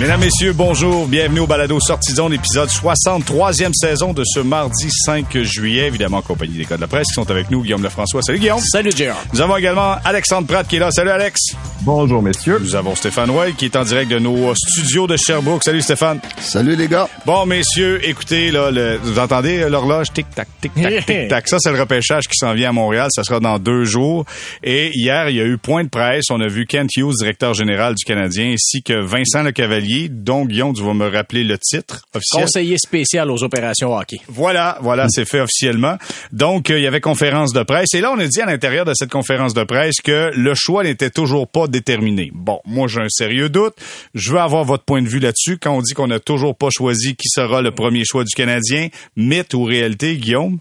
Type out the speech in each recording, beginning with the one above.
Mesdames, Messieurs, bonjour. Bienvenue au Balado Sortie Zone, épisode 63e saison de ce mardi 5 juillet. Évidemment, en compagnie des codes de la presse qui sont avec nous. Guillaume Lefrançois. Salut, Guillaume. Salut, Gérard. Nous avons également Alexandre Pratt qui est là. Salut, Alex. Bonjour, messieurs. Nous avons Stéphane Roy qui est en direct de nos studios de Sherbrooke. Salut, Stéphane. Salut, les gars. Bon, messieurs, écoutez, là, le- vous entendez euh, l'horloge? Tic-tac, tic-tac, tic-tac. Ça, c'est le repêchage qui s'en vient à Montréal. Ça sera dans deux jours. Et hier, il y a eu point de presse. On a vu Kent Hughes, directeur général du Canadien, ainsi que Vincent Lecavalier, dont Guillaume, tu vas me rappeler le titre officiel. Conseiller spécial aux opérations hockey. Voilà, voilà, c'est fait officiellement. Donc, euh, il y avait conférence de presse. Et là, on a dit à l'intérieur de cette conférence de presse que le choix n'était toujours pas déterminé. Bon, moi, j'ai un sérieux doute. Je veux avoir votre point de vue là-dessus. Quand on dit qu'on n'a toujours pas choisi qui sera le premier choix du Canadien, mythe ou réalité, Guillaume?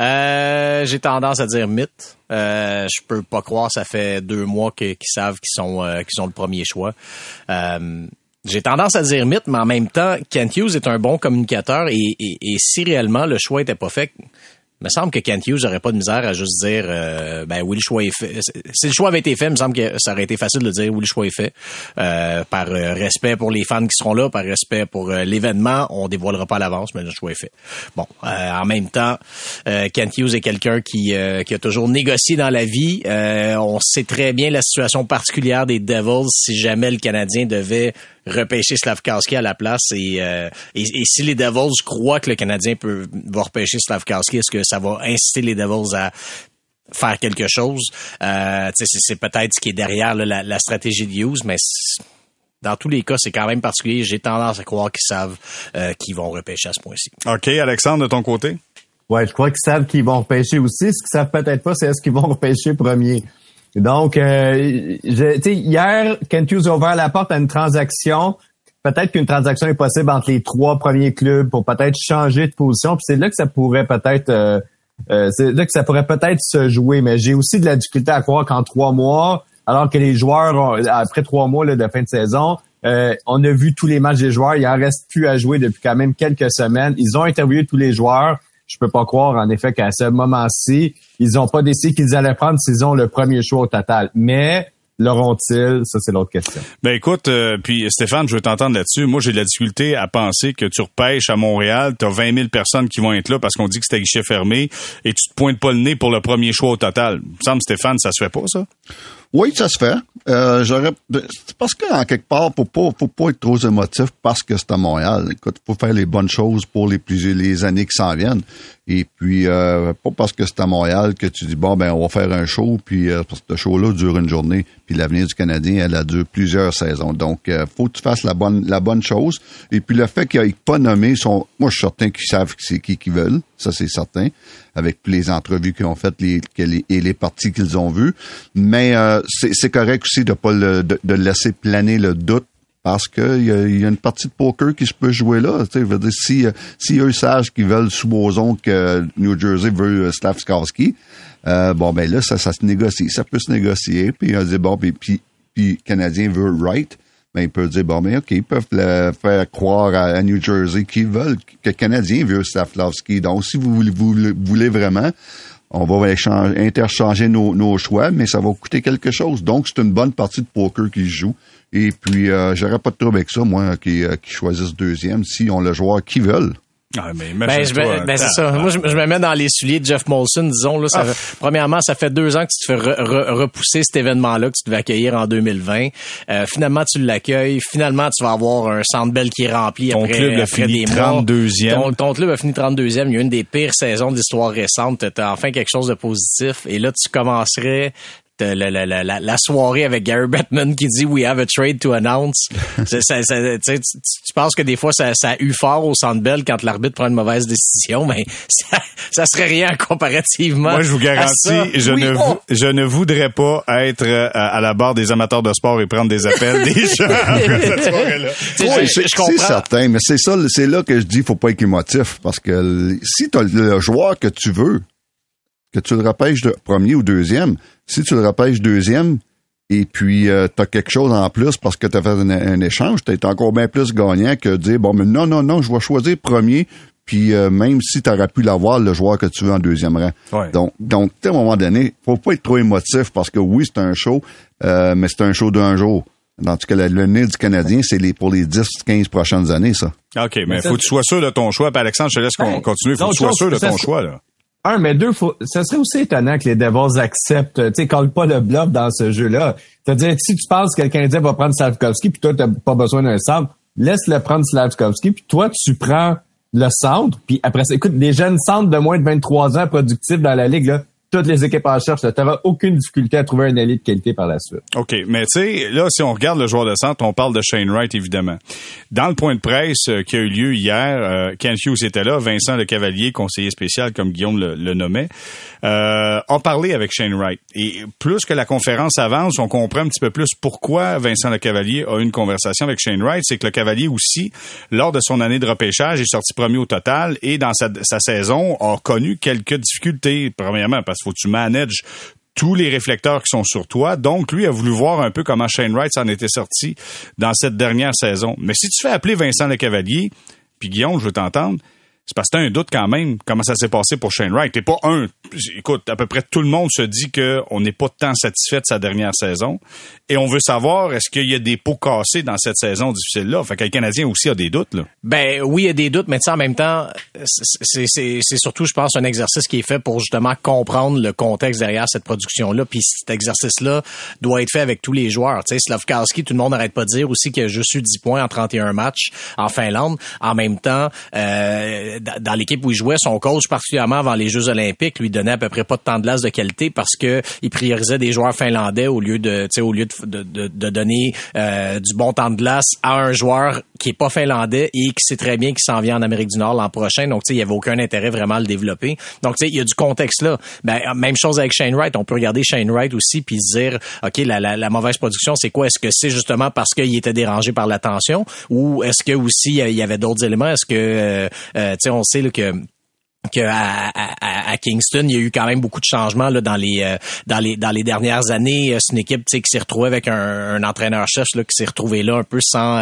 Euh, j'ai tendance à dire mythe. Euh, je peux pas croire, ça fait deux mois qu'ils savent qu'ils sont, euh, qu'ils sont le premier choix. Euh, j'ai tendance à dire mythe, mais en même temps, Kent Hughes est un bon communicateur et, et- et si réellement le choix était pas fait, il me semble que Kent Hughes n'aurait pas de misère à juste dire euh, ben oui le choix est fait. Si le choix avait été fait, il me semble que ça aurait été facile de dire oui le choix est fait. Euh, par euh, respect pour les fans qui seront là, par respect pour euh, l'événement, on dévoilera pas à l'avance, mais le choix est fait. Bon, en même temps, Kent Hughes est quelqu'un qui, qui a toujours négocié dans la vie. On sait très bien la situation particulière des Devils si jamais le Canadien devait repêcher Slavkowski à la place et, euh, et, et si les Devils croient que le Canadien peut va repêcher Slavkowski, est-ce que ça va inciter les Devils à faire quelque chose? Euh, tu sais, c'est, peut-être ce qui est derrière là, la, la stratégie de Hughes, mais dans tous les cas, c'est quand même particulier. J'ai tendance à croire qu'ils savent euh, qu'ils vont repêcher à ce point-ci. OK, Alexandre, de ton côté? Ouais, je crois qu'ils savent qu'ils vont repêcher aussi. Ce qu'ils savent peut-être pas, c'est est-ce qu'ils vont repêcher premier. Donc, euh, je- hier, Kent Hughes a ouvert la porte à une transaction. Peut-être qu'une transaction est possible entre les trois premiers clubs pour peut-être changer de position. Puis c'est là que ça pourrait peut-être, euh, euh, c'est là que ça pourrait peut-être se jouer. Mais j'ai aussi de la difficulté à croire qu'en trois mois, alors que les joueurs, ont- après trois mois de fin de saison, euh, on a vu tous les matchs des joueurs. Il en reste plus à jouer depuis quand même quelques semaines. Ils ont interviewé tous les joueurs. Je peux pas croire, en effet, qu'à ce moment-ci, ils ont pas décidé qu'ils allaient prendre s'ils ont le premier choix au total. Mais l'auront-ils? Ça, c'est l'autre question. Ben écoute, euh, puis Stéphane, je veux t'entendre là-dessus. Moi, j'ai de la difficulté à penser que tu repêches à Montréal, tu as 20 000 personnes qui vont être là parce qu'on dit que c'était guichet fermé et tu te pointes pas le nez pour le premier choix au total. Il me semble, Stéphane, ça se fait pas, ça? Oui, ça se fait. Euh, j'aurais, parce qu'en quelque part, faut pas, faut pas être trop émotif parce que c'est à Montréal. Écoute, faut faire les bonnes choses pour les plus, les années qui s'en viennent. Et puis, euh, pas parce que c'est à Montréal que tu dis, bon, ben, on va faire un show, puis euh, parce que ce show-là dure une journée, puis l'avenir du Canadien, elle a dure plusieurs saisons. Donc, euh, faut que tu fasses la bonne, la bonne chose. Et puis, le fait qu'ils n'aient pas nommé son, moi, je suis certain qu'ils savent c'est qui qu'ils veulent. Ça, c'est certain. Avec les entrevues qu'ils ont faites, les, et les parties qu'ils ont vues. Mais, euh, c'est, correct aussi de pas de, laisser planer le doute parce que il y, a- y a une partie de poker qui se peut jouer là. Tu veux dire, si, si eux savent qu'ils veulent, supposons que New Jersey veut euh, Slavskowski, euh, bon, ben là, ça, ça se négocie. Ça peut se négocier. Puis on dit, bon, puis, puis, puis Canadien veut Wright. Ben, ils peuvent dire, bon, ben, OK, ils peuvent faire croire à, New Jersey qu'ils veulent, que Canadien veut Slavkovski. Donc, si vous voulez, voulez vraiment, on va interchanger nos, choix, mais ça va coûter quelque chose. Donc, c'est une bonne partie de poker qui se joue. Et puis, euh, j'aurais pas de trouble avec ça, moi, qui, euh, choisissent deuxième, si on le joueur qu'ils veulent. Ah, mais Ben, je me- ben, c'est ça. Moi, je, je me mets dans les souliers de Jeff Molson, disons. Là, ça fait- premièrement, ça fait deux ans que tu te fais re- re- repousser cet événement-là que tu devais accueillir en 2020. Euh, finalement, tu l'accueilles. Finalement, tu vas avoir un centre belle qui est rempli Ton après, club a après fini des mois. 32e. Ton, ton club a fini 32e. Il y a eu une des pires saisons de l'histoire récente. T'as enfin quelque chose de positif. Et là, tu commencerais la, la, la, la, la soirée avec Gary Bettman qui dit We have a trade to announce. Ça- ça- ça- tu, penses que des fois ça, ça a eu fort au Centre Bell quand l'arbitre prend une mauvaise décision, mais ça, ça serait rien comparativement. Moi, je vous garantis, je, Oui, ne oh, vou- je ne voudrais pas être euh, à, à la barre des amateurs de sport et prendre des appels des gens après cette soirée-là. Oui, je- c'est certain, mais c'est ça, c'est là que je dis, faut pas être émotif, parce que si tu as le joueur que tu veux, que tu le repêches de premier ou deuxième, si tu le repêches deuxième, et puis tu as quelque chose en plus parce que tu as fait un, un échange, tu es encore bien plus gagnant que de dire, bon, mais non, non, non, je vais choisir premier, puis euh, même si tu aurais pu l'avoir, le joueur que tu veux en deuxième rang. Ouais. Donc, donc à un moment donné, faut pas être trop émotif parce que oui, c'est un show, euh, mais c'est un show d'un jour. Tandis que le nez du Canadien, c'est les, pour les 10-15 prochaines années, ça. OK, mais, faut que tu sois sûr de ton choix. Puis Alexandre, je te laisse ben, continuer. Faut que tu sois sûr de ton choix, là. Un, mais deux, faut, ça serait aussi étonnant que les Devils acceptent, tu sais, colle pas le bluff dans ce jeu-là. C'est-à-dire, si tu penses que le Canadien va prendre Slavkovski, puis toi, t'as pas besoin d'un centre, laisse-le prendre Slavkovski, puis toi, tu prends le centre, puis après ça, écoute, des jeunes centres de moins de 23 ans productifs dans la ligue, là, toutes les équipes en cherche. Tu n'auras aucune difficulté à trouver un allié de qualité par la suite. OK. Mais tu sais, là, si on regarde le joueur de centre, on parle de Shane Wright, évidemment. Dans le point de presse euh, qui a eu lieu hier, euh, Ken Hughes était là, Vincent Le Cavalier, conseiller spécial, comme Guillaume le, nommait, euh, a parlé avec Shane Wright. Et plus que la conférence avance, on comprend un petit peu plus pourquoi Vincent Le Cavalier a eu une conversation avec Shane Wright. C'est que Le Cavalier aussi, lors de son année de repêchage, est sorti premier au total et dans sa, sa saison a connu quelques difficultés. Premièrement, parce faut que tu manages tous les réflecteurs qui sont sur toi. Donc, lui a voulu voir un peu comment Shane Wright s'en était sorti dans cette dernière saison. Mais si tu fais appeler Vincent Le Cavalier, puis Guillaume, je veux t'entendre, c'est parce que t'as un doute quand même comment ça s'est passé pour Shane Wright. T'es pas un. Écoute, à peu près tout le monde se dit qu'on n'est pas tant satisfait de sa dernière saison. Et on veut savoir est-ce qu'il y a des pots cassés dans cette saison difficile-là? Fait que le Canadien aussi a des doutes, là. Ben oui, il y a des doutes, mais en même temps, c'est surtout, je pense, un exercice qui est fait pour justement comprendre le contexte derrière cette production-là. Puis cet exercice-là doit être fait avec tous les joueurs. Tu sais, Slavkowski, tout le monde n'arrête pas de dire aussi que je suis 10 points en 31 matchs en Finlande. En même temps, euh, dans l'équipe où il jouait, son coach, particulièrement avant les Jeux olympiques, lui donnait à peu près pas de temps de glace de qualité parce que il priorisait des joueurs finlandais au lieu de, au lieu de, de, de donner euh, du bon temps de glace à un joueur qui est pas finlandais et qui sait très bien qu'il s'en vient en Amérique du Nord l'an prochain. Donc, il y avait aucun intérêt vraiment à le développer. Donc, il y a du contexte là. Ben, même chose avec Shane Wright. On peut regarder Shane Wright aussi puis dire, OK, la, la, la mauvaise production, c'est quoi? Est-ce que c'est justement parce qu'il était dérangé par l'attention ou est-ce que aussi il y avait d'autres éléments? Est-ce que, euh, euh, tu on sait là, que que à, à, Kingston, il y a eu quand même beaucoup de changements là, dans les euh, dans les dans les dernières années. Euh, c'est une équipe qui s'est retrouvée avec un, un entraîneur chef là, qui s'est retrouvé là un peu sans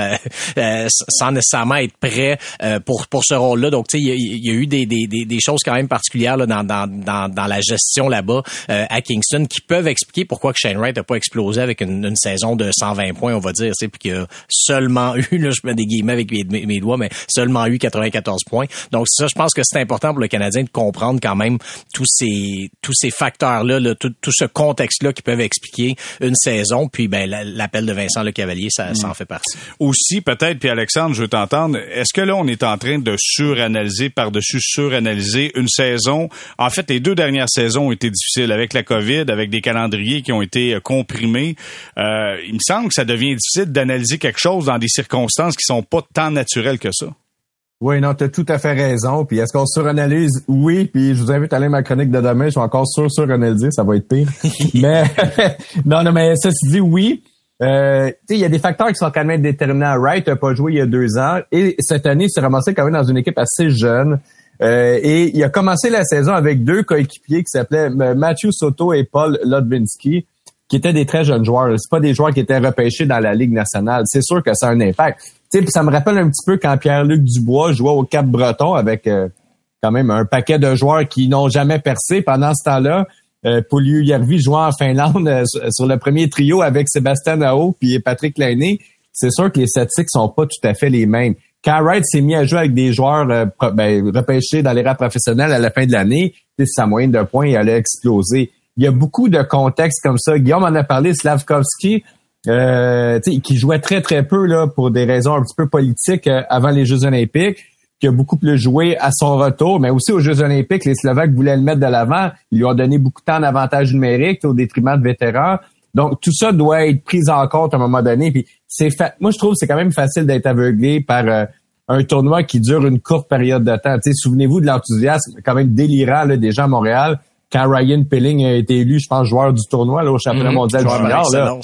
euh, sans nécessairement être prêt pour pour ce rôle-là. Donc y, a, il y a eu des, des, des, choses quand même particulières là, dans, dans, dans, dans la gestion là-bas à Kingston qui peuvent expliquer pourquoi que Shane Wright n'a pas explosé avec une, une, saison de 120 points, on va dire, puis qu'il a seulement eu, là, je mets des guillemets avec mes, mes, doigts, mais seulement eu 94 points. Donc ça, je pense que c'est important pour le Canadien de comprendre quand même tous ces tous ces facteurs là, tout, ce contexte là qui peuvent expliquer une saison. Puis ben l'appel de Vincent Le Cavalier, ça, ça en fait partie. Aussi peut-être, puis Alexandre, je veux t'entendre. Est-ce que là on est en train de suranalyser par-dessus suranalyser une saison? En fait, les deux dernières saisons ont été difficiles avec la COVID, avec des calendriers qui ont été euh, comprimés. Euh, il me semble que ça devient difficile d'analyser quelque chose dans des circonstances qui sont pas tant naturelles que ça. Oui, non, tu as tout à fait raison. Puis est-ce qu'on suranalyse? Oui, puis je vous invite à aller ma chronique de demain. Je vais encore sur suranalyser, ça va être pire. mais non, non, mais ça se dit oui. Euh, il y a des facteurs qui sont quand même déterminants. Wright n'a pas joué il y a deux ans et cette année, il s'est ramassé quand même dans une équipe assez jeune. Euh, et il a commencé la saison avec deux coéquipiers qui s'appelaient euh, Matthew Soto et Paul Lodvinsky, qui étaient des très jeunes joueurs. C'est pas des joueurs qui étaient repêchés dans la Ligue nationale. C'est sûr que ça a un impact ça me rappelle un petit peu quand Pierre-Luc Dubois jouait au Cap-Breton avec euh, quand même un paquet de joueurs qui n'ont jamais percé pendant ce temps-là. Euh, Paulieu Järvi jouait en Finlande euh, sur le premier trio avec Sébastien Nao puis Patrick Lainé. C'est sûr que les statistiques sont pas tout à fait les mêmes. Quand Wright s'est mis à jouer avec des joueurs euh, ben, repêchés dans les rangs professionnels à la fin de l'année, sa moyenne de points allait exploser. Il y a beaucoup de contextes comme ça. Guillaume en a parlé, Slavkovski, euh, qui jouait très très peu là pour des raisons un petit peu politiques euh, avant les Jeux Olympiques, qui a beaucoup plus joué à son retour, mais aussi aux Jeux Olympiques, les Slovaques voulaient le mettre de l'avant. Ils lui ont donné beaucoup de temps d'avantage numérique au détriment de vétérans. Donc tout ça doit être pris en compte à un moment donné. Puis c'est moi je trouve c'est quand même facile d'être aveuglé par euh, un tournoi qui dure une courte période de temps. Souvenez-vous de l'enthousiasme quand même délirant là, des gens à Montréal quand Ryan Pilling a été élu, je pense, joueur du tournoi là, au championnat mhm. mondial junior. Là.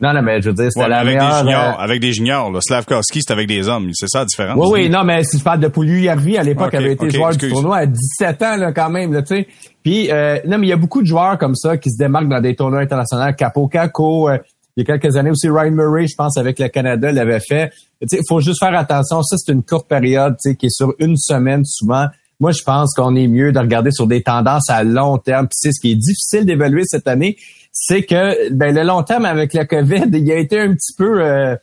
Non, non, mais je veux dire, c'était la avec meilleure... Des juniors, euh, Avec des juniors, là. Slavkovski, c'est avec des hommes. C'est ça la différence. Oui, oui, non, mais si je parle de Pouliou Yarvi, à l'époque, avait été joueur du tournoi à 17 ans, là, quand même, là, tu sais. Puis, euh, non, mais il y a beaucoup de joueurs comme ça qui se démarquent dans des tournois internationaux. Capo Caco, euh, il y a quelques années aussi, Ryan Murray, je pense, avec le Canada, l'avait fait. Il faut juste faire attention. Ça, c'est une courte période, tu sais, qui est sur une semaine souvent. Moi, je pense qu'on est mieux de regarder sur des tendances à long terme. Puis c'est ce qui est difficile d'évaluer cette année. c'est que ben, le long terme avec la COVID, il a été un petit peu euh,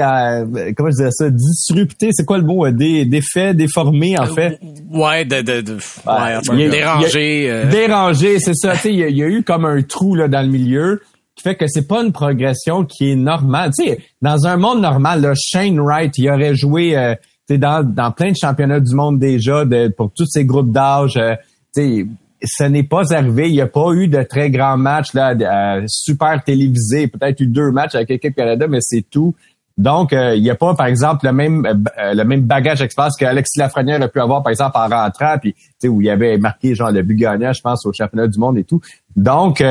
à, comment je disais ça, disrupté, c'est quoi le mot, Dé, défait, déformé en fait? Ouais, de, de, de ouais, dérangé. Dérangé, c'est ça. Il y, y a eu comme un trou là dans le milieu qui fait que c'est pas une progression qui est normale. Tu sais, dans un monde normal, là, Shane Wright, il aurait joué euh, dans, dans plein de championnats du monde déjà de, pour tous ces groupes d'âge. Euh, ce n'est pas arrivé. Il n'y a pas eu de très grands matchs là, euh, super télévisés. Peut-être eu deux matchs avec l'équipe Canada, mais c'est tout. Donc, euh, il n'y a pas, par exemple, le même euh, le même bagage expérience qu'Alexis Lafrenière a pu avoir, par exemple, en rentrant, puis où il avait marqué genre le but gagnant, je pense, au championnat du monde et tout. Donc,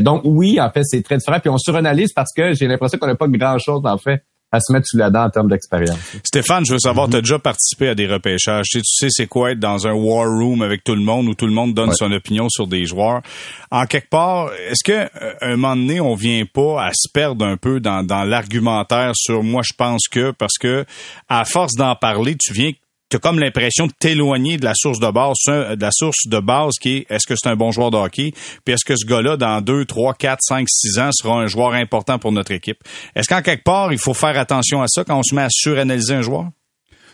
donc oui, en fait, c'est très différent. Puis on suranalyse parce que j'ai l'impression qu'on n'a pas grand-chose, en fait, à se mettre sous la dent en termes d'expérience. Stéphane, je veux savoir, tu as déjà participé à des repêchages. Tu sais, tu sais c'est quoi être dans un war room avec tout le monde où tout le monde donne son opinion sur des joueurs. En quelque part, est-ce que euh, un moment donné, on vient pas à se perdre un peu dans, dans l'argumentaire sur moi je pense que parce que à force d'en parler, tu viens tu comme l'impression de t'éloigner de la source de base, de la source de base qui est est-ce que c'est un bon joueur de hockey, puis est-ce que ce gars-là, dans 2, 3, 4, 5, 6 ans, sera un joueur important pour notre équipe? Est-ce qu'en quelque part, il faut faire attention à ça quand on se met à suranalyser un joueur?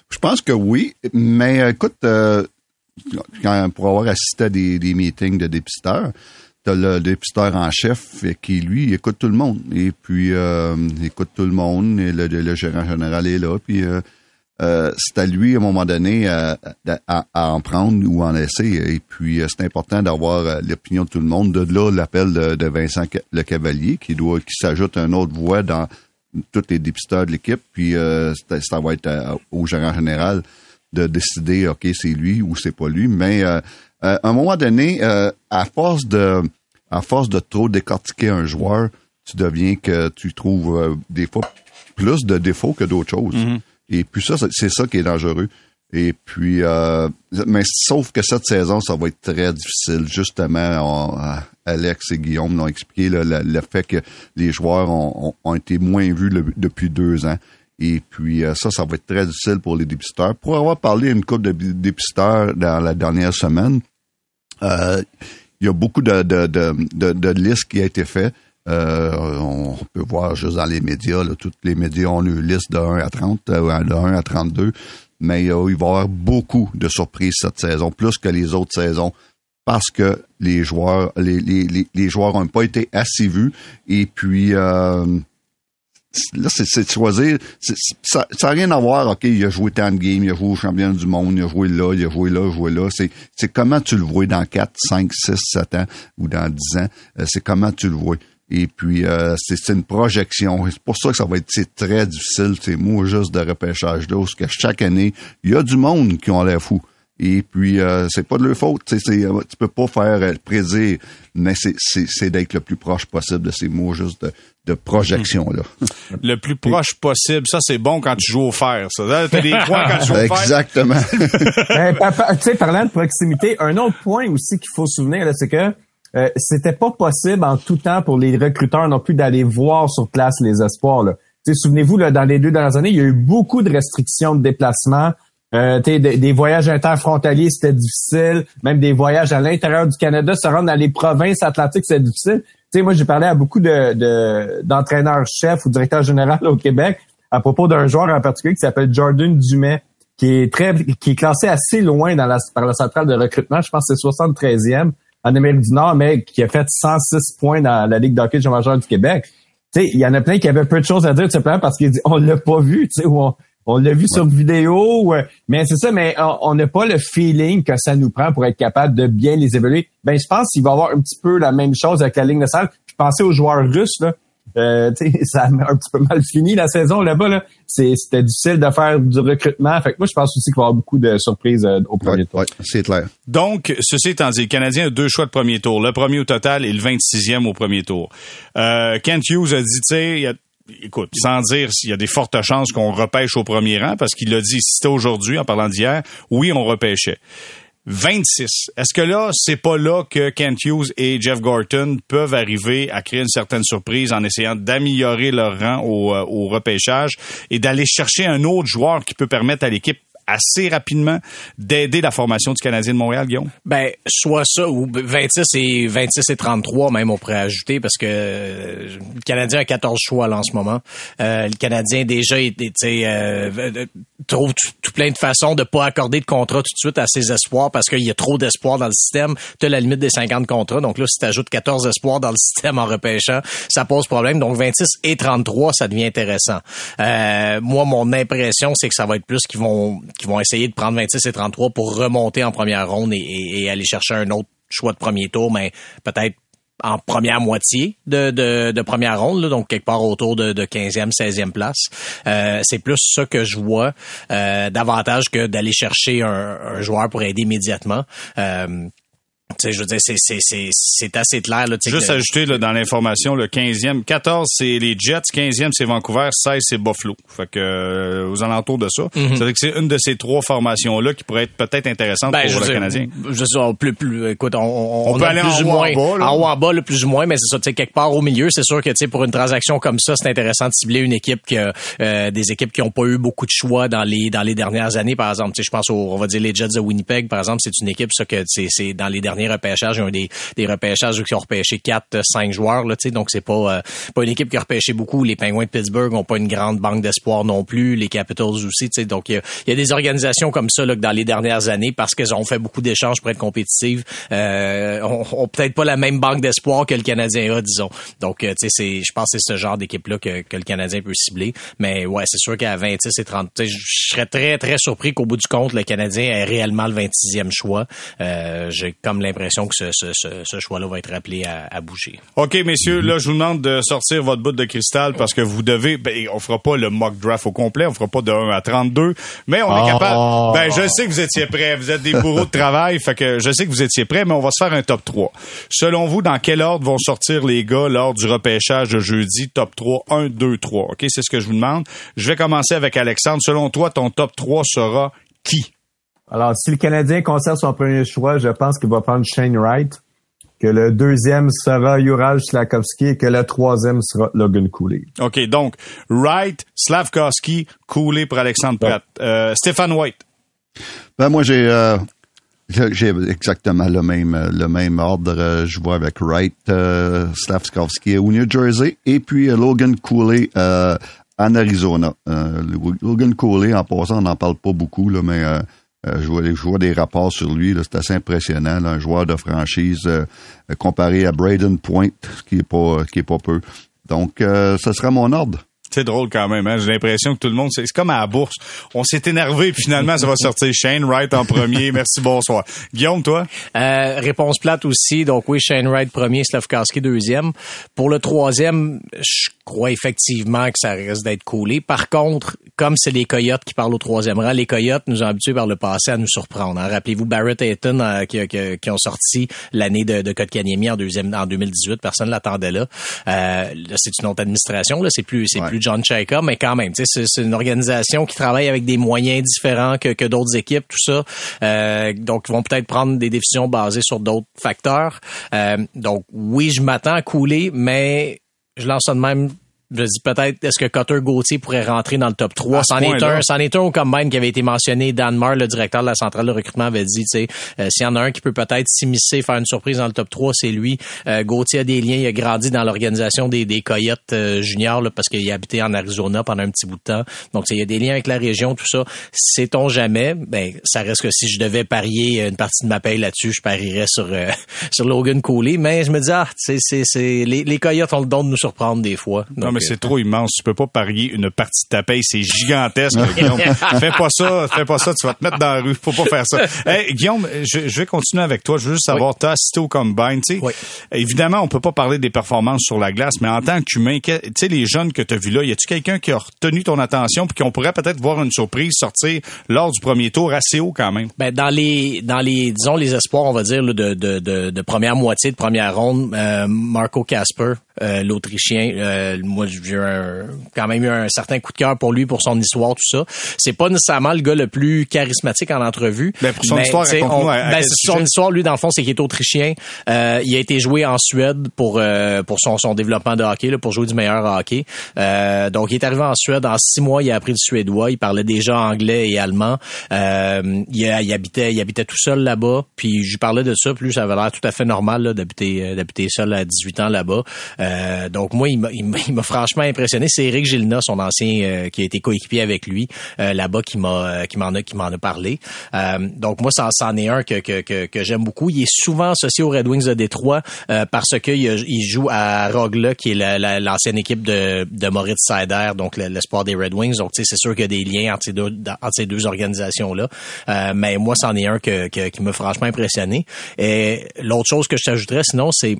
Je pense que oui, mais euh, écoute, euh, pour avoir assisté à des, meetings de dépisteurs, t'as le dépisteur en chef qui, lui, écoute tout le monde. Et puis, euh, écoute tout le monde. Et le, le, gérant général est là. Puis, euh, euh, c'est à lui, à un moment donné, euh, à, en prendre ou en laisser. Et puis, euh, c'est important d'avoir l'opinion de tout le monde. De là, l'appel de, Vincent Le Cavalier, qui doit, qui s'ajoute un autre voix dans tous les dépisteurs de l'équipe. Puis, ça va être au gérant général de décider, OK, c'est lui ou c'est pas lui. Mais à un moment donné, à force de à force de trop décortiquer un joueur, tu deviens que tu trouves des fois plus de défauts que d'autres choses. Mm-hmm. Et puis ça, c'est ça qui est dangereux. Et puis, euh, mais sauf que cette saison, ça va être très difficile. Justement, Alex et Guillaume l'ont expliqué, le, fait que les joueurs ont, été moins vus depuis deux ans. Et puis euh, ça, ça va être très difficile pour les dépisteurs. Pour avoir parlé à une de dépisteurs dans la dernière semaine, euh, il y a beaucoup de listes qui a été faites. Euh, on peut voir juste dans les médias, là, tous les médias ont une liste de 1 à 30, euh, de 1 à 32, mais euh, il va y avoir beaucoup de surprises cette saison, plus que les autres saisons, parce que les joueurs, les, les, les joueurs n'ont pas été assez vus, et puis là, c'est de choisir. Ça n'a rien à voir, OK, il a joué tant de games, il a joué au champion du monde, il a joué là, il a joué là, il a joué là. C'est comment tu le vois dans 4, 5, 6, 7 ans ou dans 10 ans? C'est comment tu le vois? Et puis, euh, c'est une projection. C'est pour ça que ça va être très difficile, c'est moi juste de repêchage d'eau, parce que chaque année, il y a du monde qui ont l'air fou. Et puis, euh, c'est pas de leur faute. Tu peux pas faire euh, prédire, mais c'est d'être le plus proche possible de ces mots juste de, projection. là. Le plus proche possible, ça c'est bon quand tu joues au fer. Ça, t'as des points quand tu joues au fer. Exactement. ben, tu sais, parlant de proximité, un autre point aussi qu'il faut se souvenir, c'est que euh, c'était pas possible en tout temps pour les recruteurs non plus d'aller voir sur place les espoirs. Là. Souvenez-vous, là, dans les deux dernières années, il y a eu beaucoup de restrictions de déplacement. Euh, des, des, voyages interfrontaliers, c'était difficile. Même des voyages à l'intérieur du Canada, se rendre dans les provinces atlantiques, c'était difficile. sais, moi, j'ai parlé à beaucoup de, d'entraîneurs-chefs ou directeurs généraux au Québec à propos d'un joueur en particulier qui s'appelle Jordan Dumais, qui est très qui est classé assez loin dans la, par la centrale de recrutement. Je pense que c'est 73e en Amérique du Nord, mais qui a fait 106 points dans la Ligue d'hockey majeur du Québec. Il y en a plein qui avaient peu de choses à dire tout simplement parce qu'ils disent on l'a pas vu, sais, on, on l'a vu sur vidéo, mais c'est ça, mais on n'a pas le feeling que ça nous prend pour être capable de bien les évaluer. Ben, je pense qu'il va y avoir un petit peu la même chose avec la ligne de salle. Je pensais aux joueurs russes, là. Euh, ça a un petit peu mal fini la saison là-bas. Là. C'était difficile de faire du recrutement. Fait que moi, je pense aussi qu'il va y avoir beaucoup de surprises euh, au premier tour. c'est clair. Donc, ceci étant dit, le Canadien a deux choix de premier tour. Le premier au total et le 26e au premier tour. Euh, Kent Hughes a dit, tu sais, écoute, sans dire s'il y a des fortes chances qu'on repêche au premier rang, parce qu'il l'a dit, si c'était aujourd'hui, en parlant d'hier, oui, on repêchait. 26. Est-ce que là, c'est pas là que Kent Hughes et Jeff Gorton peuvent arriver à créer une certaine surprise en essayant d'améliorer leur rang au, euh, au repêchage et d'aller chercher un autre joueur qui peut permettre à l'équipe assez rapidement d'aider la formation du Canadien de Montréal, Guillaume? Ben, soit ça, ou 26 et 26 et 33 même, on pourrait ajouter, parce que euh, le Canadien a 14 choix là, en ce moment. Euh, le Canadien déjà été, euh, trouve tout, plein de façons de pas accorder de contrat tout de suite à ses espoirs parce qu'il y a trop d'espoir dans le système. Tu as la limite des 50 contrats. Donc là, si tu ajoutes 14 espoirs dans le système en repêchant, ça pose problème. Donc 26 et 33, ça devient intéressant. Euh, moi, mon impression, c'est que ça va être plus qu'ils vont, qu'ils vont essayer de prendre 26 et 33 pour remonter en première ronde et, aller chercher un autre choix de premier tour, mais peut-être en première moitié de, de, première ronde, donc quelque part autour de, de 15e, 16e place. Euh, c'est plus ça que je vois euh, davantage que d'aller chercher un, un, joueur pour aider immédiatement. Euh, sais, je veux dire, c'est assez clair. Là, Juste ajouter là, dans l'information, le 15e, 14 c'est les Jets, 15e c'est Vancouver, 16 c'est Buffalo. Fait que euh, aux alentours de ça, mm que c'est une de ces trois formations là qui pourrait être peut-être intéressante ben, pour le Canadien. Je sais, plus plus écoute, on, on, on peut aller plus en ou moins en bas, en haut en bas le plus ou moins, mais c'est ça, tu sais quelque part au milieu, c'est sûr que tu sais pour une transaction comme ça, c'est intéressant de cibler une équipe qui euh, des équipes qui ont pas eu beaucoup de choix dans les dans les dernières années par exemple, tu sais je pense aux, on va dire les Jets de Winnipeg par exemple, c'est une équipe ça que c'est dans les derniers repêchages, un des, des repêchages qui ont repêché 4 5 joueurs là, donc c'est pas euh, pas une équipe qui a repêché beaucoup, les Penguins de Pittsburgh ont pas une grande banque d'espoir non plus, les Capitals aussi, donc il y a, des organisations comme ça là que dans les dernières années parce qu'elles ont fait beaucoup d'échanges pour être compétitives, euh, ont, peut-être pas la même banque d'espoir que le Canadien a disons. Donc euh, je pense que c'est ce genre d'équipe là que, le Canadien peut cibler, mais ouais, c'est sûr qu'à 26 et 30, je serais très très surpris qu'au bout du compte le Canadien ait réellement le 26e choix. Euh, comme l'impression que ce, ce, ce, choix-là va être appelé à, bouger. OK, messieurs, là, je vous demande de sortir votre bout de cristal parce que vous devez, ben, on fera pas le mock draft au complet, on fera pas de 1 à 32, mais on est ah. capable. Ben, je sais que vous étiez prêts, vous êtes des bourreaux de travail, fait que je sais que vous étiez prêts, mais on va se faire un top 3. Selon vous, dans quel ordre vont sortir les gars lors du repêchage de jeudi, top 3, 1, 2, 3? OK, c'est ce que je vous demande. Je vais commencer avec Alexandre. Selon toi, ton top 3 sera qui? Alors, si le Canadien conserve son premier choix, je pense qu'il va prendre Shane Wright, que le deuxième sera Ural Slavkovski et que le troisième sera Logan Cooley. OK, donc Wright, Slavkovski, Cooley pour Alexandre Pratt. Euh, Stéphane White. Ben moi j'ai euh, j'ai exactement le même le même ordre. Je vois avec Wright, euh, Slavkovski au New Jersey et puis Logan Cooley en Arizona. Logan Cooley, en passant, on n'en parle pas beaucoup, là, mais euh, je, vois, des rapports sur lui, c'est assez impressionnant, un joueur de franchise euh, comparé à Braden Point, qui est pas qui est pas peu. Donc, euh, ce sera mon ordre. C'est drôle quand même, hein? J'ai l'impression que tout le monde, c'est comme à la bourse. On s'est énervé, puis finalement, ça va sortir Shane Wright en premier. Merci, bonsoir. Guillaume, toi? Euh, réponse plate aussi. Donc oui, Shane Wright premier, Slavkowski deuxième. Pour le troisième, je crois effectivement que ça risque d'être coulé. Par contre, comme c'est les Coyotes qui parlent au troisième rang, les Coyotes nous ont habitués par le passé à nous surprendre. Hein. Rappelez-vous Barrett Hayton euh, qui, qui, ont sorti l'année de, de Kotkaniemi en deuxième en 2018. Personne l'attendait là. Euh, là c'est une autre administration. Là, c'est plus c'est plus John Chaika, mais quand même, c'est, c'est une organisation qui travaille avec des moyens différents que, que d'autres équipes, tout ça. Euh, donc, ils vont peut-être prendre des décisions basées sur d'autres facteurs. Euh, donc, oui, je m'attends à couler, mais je lance ça de même je dis peut-être est-ce que Cutter Gauthier pourrait rentrer dans le top 3 c'en est un c'en est un au combine qui avait été mentionné. Dan Marr le directeur de la centrale de recrutement avait dit tu sais euh, s'il y en a un qui peut peut-être s'immiscer faire une surprise dans le top 3 c'est lui. Euh, Gauthier a des liens il a grandi dans l'organisation des, des Coyotes euh, juniors là, parce qu'il a habité en Arizona pendant un petit bout de temps. Donc il y a des liens avec la région tout ça. Sait-on jamais? Ben ça reste que si je devais parier une partie de ma paye là-dessus je parierais sur sur Logan Cooley. Mais je me dis ah c'est c'est les, les Coyotes ont le don de nous surprendre des fois mais c'est trop immense. Tu peux pas parier une partie de ta paye. C'est gigantesque, Guillaume. fais pas ça, fais pas ça. Tu vas te mettre dans la rue. Faut pas faire ça. Hey, Guillaume, je, vais continuer avec toi. Je veux juste savoir, tu as assisté au combine. Tu sais, Évidemment, on peut pas parler des performances sur la glace, mais en tant qu'humain, tu sais, les jeunes que tu as vus là, y a-tu quelqu'un qui a retenu ton attention puis qu'on pourrait peut-être voir une surprise sortir lors du premier tour assez haut quand même? Ben, dans les, dans les, disons, les espoirs, on va dire, de, de, de, de première moitié, de première ronde, euh, Marco Casper, euh, l'Autrichien, euh, moi, j'ai quand même eu un certain coup de cœur pour lui, pour son histoire, tout ça. C'est pas nécessairement le gars le plus charismatique en entrevue. Ben, pour son histoire, ben, son histoire, lui, dans le fond, c'est qu'il est autrichien. Euh, il a été joué en Suède pour euh, pour son, son développement de hockey, là, pour jouer du meilleur hockey. Euh, donc, il est arrivé en Suède. En six mois, il a appris le suédois. Il parlait déjà anglais et allemand. Euh, il, il, habitait il habitait tout seul là-bas. Puis, je lui parlais de ça. Plus, ça avait l'air tout à fait normal d'habiter d'habiter seul à 18 ans là-bas. donc, moi, il m'a franchement impressionné. C'est Eric Gilna, son ancien, qui a été coéquipier avec lui là-bas, qui m'a qui m'en a qui m'en a parlé. donc, moi, ça, ça en est un que, que, que, que j'aime beaucoup. Il est souvent associé aux Red Wings de Détroit euh, parce qu'il il joue à Rogla, qui est l'ancienne équipe de, de Moritz Seider, donc l'espoir des Red Wings. Donc, c'est sûr qu'il y a des liens entre ces deux, entre ces deux organisations-là. Euh, mais moi, c'en est un que, qui m'a franchement impressionné. Et l'autre chose que je t'ajouterais, sinon, c'est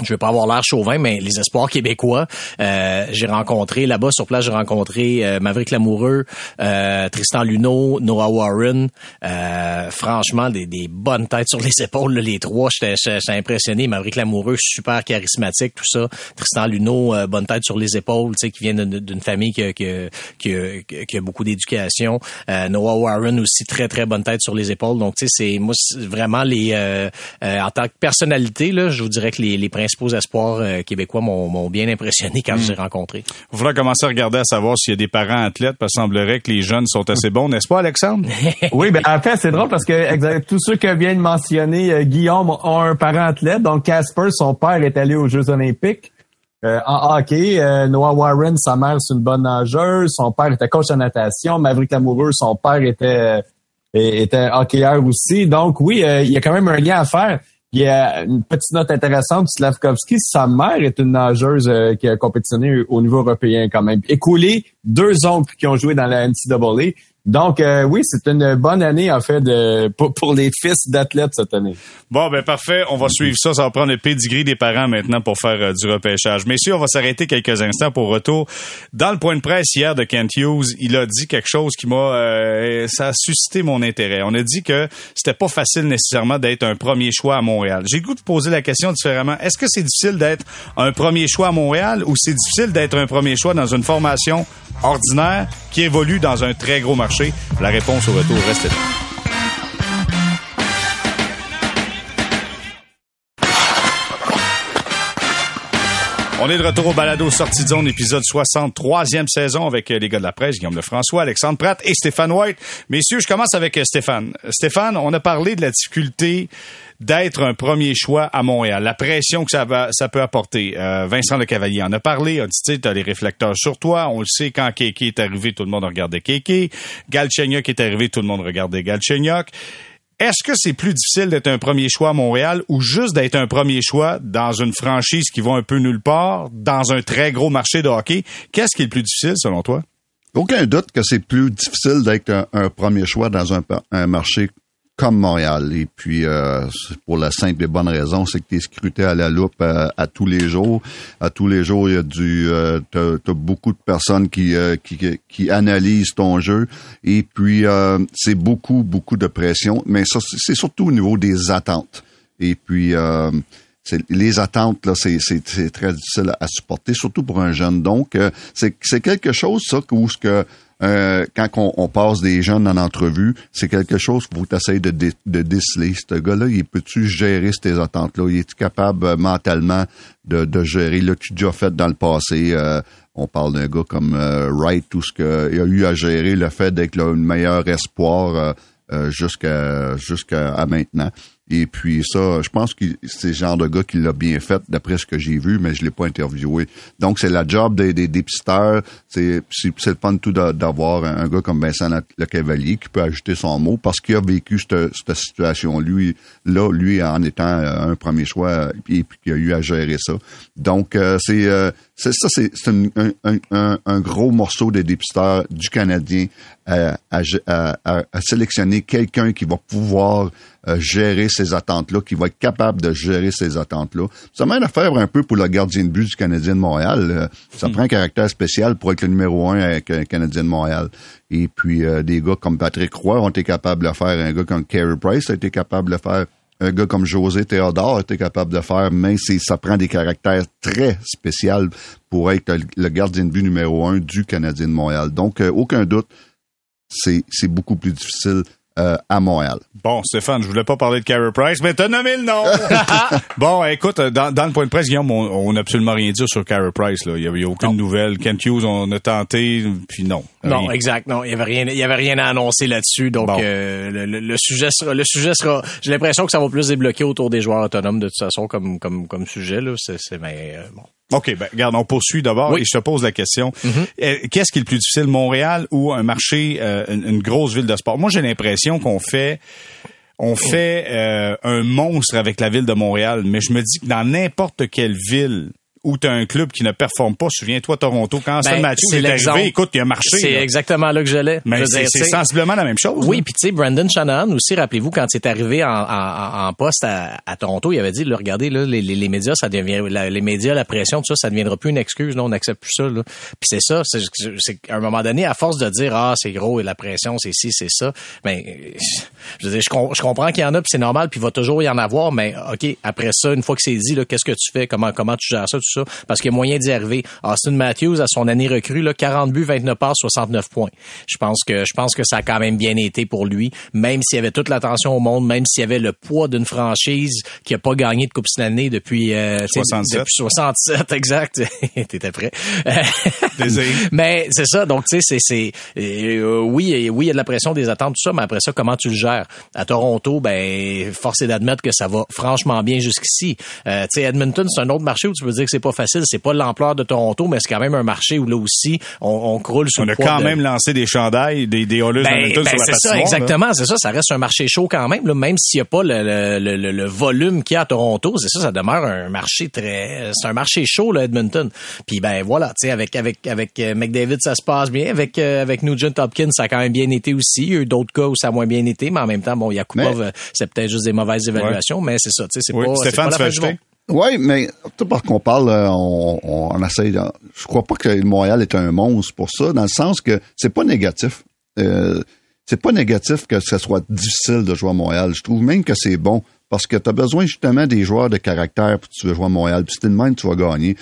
je vais pas avoir l'air chauvin, mais les espoirs québécois, euh, j'ai rencontré là-bas sur place, j'ai rencontré euh, Maverick Lamoureux, euh, Tristan Luneau, Noah Warren. franchement, des, des, bonnes têtes sur les épaules, les trois. J'étais impressionné. Maverick Lamoureux, super charismatique, tout ça. Tristan Luneau, bonne tête sur les épaules, tu sais, qui vient d'une famille qui, qui, qui, qui a beaucoup d'éducation. Noah Warren aussi très très bonne tête sur les épaules. Donc tu sais, c'est moi vraiment les en tant que personnalité là, je vous dirais que les, les principaux espoirs euh, québécois m'ont bien impressionné quand je les ai hmm. rencontrés. Il faudra commencer à regarder à savoir s'il y a des parents athlètes, parce qu'il semblerait que les jeunes sont assez bons, n'est-ce pas, Alexandre? oui, ben en fait, c'est drôle parce que tous ceux que vient de mentionner euh, Guillaume ont un parent athlète. Donc, Casper, son père est allé aux Jeux olympiques. Euh, en hockey, Noah Warren, sa mère, c'est une bonne nageuse. Son père était coach en natation. Maverick Lamoureux, son père était était hockeyeur aussi. Donc oui, il y a quand même un lien à faire. Il y a une petite note intéressante, Slavkovski, sa mère est une nageuse euh, qui a compétitionné au niveau européen quand même. Écoulé deux oncles qui ont joué dans la NCAA. Donc euh, oui, c'est une bonne année en fait de pour, les fils d'athlètes cette année. Bon ben parfait, on va suivre ça, ça va prendre le pedigree des parents maintenant pour faire euh, du repêchage. Messieurs, on va s'arrêter quelques instants pour retour. Dans le point de presse hier de Kent Hughes, il a dit quelque chose qui m'a euh, ça a suscité mon intérêt. On a dit que c'était pas facile nécessairement d'être un premier choix à Montréal. J'ai le goût de poser la question différemment. Est-ce que c'est difficile d'être un premier choix à Montréal ou c'est difficile d'être un premier choix dans une formation ordinaire qui évolue dans un très gros marché? La réponse au retour reste là. On est de retour au balado Sortie de zone, épisode 63e saison avec les gars de la presse, Guillaume Lefrançois, Alexandre Pratt et Stéphane White. Messieurs, je commence avec Stéphane. Stéphane, on a parlé de la difficulté d'être un premier choix à Montréal, la pression que ça, va, ça peut apporter. Euh, Vincent Le Cavalier en a parlé, a dit, tu as les réflecteurs sur toi, on le sait, quand Kéké est arrivé, tout le monde regardait Kéké, Galchenyuk est arrivé, tout le monde regardait Galchenyuk. Est-ce que c'est plus difficile d'être un premier choix à Montréal ou juste d'être un premier choix dans une franchise qui va un peu nulle part, dans un très gros marché de hockey? Qu'est-ce qui est le plus difficile selon toi? Aucun doute que c'est plus difficile d'être un, premier choix dans un marché comme Montréal. Et puis, euh, pour la simple et bonne raison, c'est que tu es scruté à la loupe euh, à, tous les jours. À tous les jours, il y a du, euh, t'as, beaucoup de personnes qui, euh, qui, qui analysent ton jeu. Et puis, c'est beaucoup, beaucoup de pression. Mais ça, c'est surtout au niveau des attentes. Et puis, les attentes, là, c'est, très difficile à supporter, surtout pour un jeune. Donc, c'est, c'est quelque chose, ça, où ce que euh, quand on, passe des jeunes en entrevue, c'est quelque chose que vous essayez de, de déceler. Ce gars-là, il peut-tu gérer ces attentes-là? Il est capable euh, mentalement de, de gérer? là tu déjà fait dans le passé? Euh, on parle d'un gars comme Wright, tout ce qu'il a eu à gérer, le fait d'être le meilleur espoir jusqu'à maintenant. Et puis ça, je pense que c'est le genre de gars qui l'a bien fait d'après ce que j'ai vu, mais je l'ai pas interviewé. Donc c'est la job des, dépisteurs. C'est c'est pas tout d'avoir un, gars comme Vincent Le Cavalier qui peut ajouter son mot parce qu'il a vécu cette, cette situation lui là, lui en étant euh, un premier choix et puis qu'il a eu à gérer ça. Donc euh, c'est euh, c'est ça, c'est un, un, un, gros morceau des dépisteurs du Canadien à, à, à, à sélectionner quelqu'un qui va pouvoir euh, gérer ces attentes-là, qui va être capable de gérer ces attentes-là. Ça mène à faire un peu pour le gardien de but du Canadien de Montréal. Euh, ça hmm. prend un caractère spécial pour être le numéro un avec un Canadien de Montréal. Et puis, euh, des gars comme Patrick Roy ont été capables de le faire. Un gars comme Carey Price a été capable de le faire. Un gars comme José Théodore était capable de faire, mais ça prend des caractères très spéciaux pour être le gardien de but numéro un du Canadien de Montréal. Donc, euh, aucun doute, c'est beaucoup plus difficile euh, à Montréal. Bon, Stéphane, je voulais pas parler de Carey Price, mais t'as nommé le nom. bon, écoute, dans, dans, le point de presse, Guillaume, on n'a absolument rien dit sur Carey Price. Là. Il n'y a, aucune nouvelle. Kent Hughes, on a tenté, puis non. Non, exact. Non, il y avait rien. Il y avait rien à annoncer là-dessus. Donc, euh, le, le, sujet sera. Le sujet sera. J'ai l'impression que ça va plus débloquer autour des joueurs autonomes de toute façon, comme comme comme sujet là. C'est mais euh, bon. OK, ben regarde, on poursuit d'abord et je te pose la question. Mm-hmm. Euh, qu'est-ce qui est le plus difficile, Montréal ou un marché, euh, une, grosse ville de sport? Moi, j'ai l'impression qu'on fait on fait euh, un monstre avec la ville de Montréal, mais je me dis que dans n'importe quelle ville où tu as un club qui ne performe pas. Souviens-toi, Toronto, quand ben, Matthews est, arrivé, écoute, il a marché. C'est exactement là que j'allais. Mais c'est sensiblement la même chose. Oui, puis tu sais, Brandon Shanahan aussi, rappelez-vous, quand il est arrivé en, en, en poste à, à, Toronto, il avait dit, là, regardez, là, les, les, médias, ça devient, les médias, la pression, tout ça, ça ne deviendra plus une excuse. Non, on n'accepte plus ça. Là. Puis c'est ça, c'est à un moment donné, à force de dire, ah, c'est gros et la pression, c'est ci, c'est ça, ben, je, je, je comprends qu'il y en a, puis c'est normal, puis il va toujours y en avoir, mais OK, après ça, une fois que c'est dit, qu'est-ce que tu fais, comment, comment tu gères ça, ça, parce qu'il y a moyen d'y arriver. Austin Matthews, à son année recrue, là, 40 buts, 29 passes, 69 points. Je pense que je pense que ça a quand même bien été pour lui, même s'il y avait toute l'attention au monde, même s'il y avait le poids d'une franchise qui a pas gagné de Coupe Stanley depuis, euh, 67. depuis 67, exact. T'étais prêt. mais c'est ça, donc tu sais, c'est, euh, oui, oui, il y a de la pression, des attentes, tout ça, mais après ça, comment tu le gères? À Toronto, ben, force est d'admettre que ça va franchement bien jusqu'ici. Euh, tu sais, Edmonton, c'est un autre marché où tu peux dire que c'est pas facile c'est pas l'ampleur de Toronto, mais c'est quand même un marché où là aussi, on, on croule sur on le On a quand même lancé des chandails, des, des ben, ben sur la C'est ça, exactement. C'est ça, ça reste un marché chaud quand même, là, même s'il n'y a pas le, le, le, le volume qu'il y a à Toronto. C'est ça, ça demeure un marché très... C'est un marché chaud, là, Edmonton. Puis ben voilà, tu sais, avec, avec, avec euh, McDavid, ça se passe bien. Avec, euh, avec Nugent Hopkins, ça a quand même bien été aussi. Il y a eu d'autres cas où ça a moins bien été, mais en même temps, bon, Yakupov, mais... Euh, c'est peut-être juste des mauvaises évaluations, mais c'est ça, tu sais, c'est pas, Stéphane, pas la oui, mais tout parce qu'on parle, euh, on, on, essaye. De, je crois pas que Montréal est un monstre pour ça, dans le sens que c'est pas négatif. Euh, c'est pas négatif que ce soit difficile de jouer à Montréal. Je trouve même que c'est bon parce que tu as besoin justement des joueurs de caractère pour que tu veux jouer à Montréal. Puis c'est de même tu vas gagner.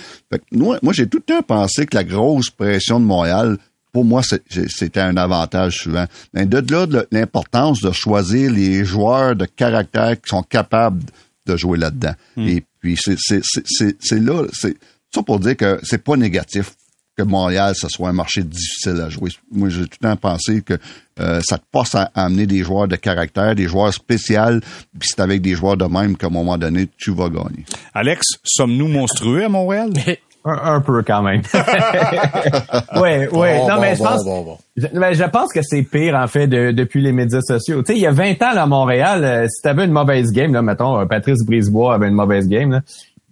moi, moi j'ai tout le temps pensé que la grosse pression de Montréal, pour moi, c'était un avantage souvent. Mais de là, de l'importance de choisir les joueurs de caractère qui sont capables de jouer là-dedans. Hmm. Et puis c'est là, c'est ça pour dire que c'est pas négatif que Montréal, ce soit un marché difficile à jouer. Moi, j'ai tout le temps pensé que euh, ça te passe à, amener des joueurs de caractère, des joueurs spéciaux, puis c'est avec des joueurs de même qu'à un moment donné, tu vas gagner. Alex, sommes-nous monstrueux à Montréal? Un, peu quand même. oui, oui. non, mais je pense, je, je, pense que c'est pire en fait depuis les médias sociaux. Tu sais, il y a 20 ans à Montréal, euh, si t'avais une mauvaise game, là, mettons, euh, Patrice Brisebois avait une mauvaise game, là,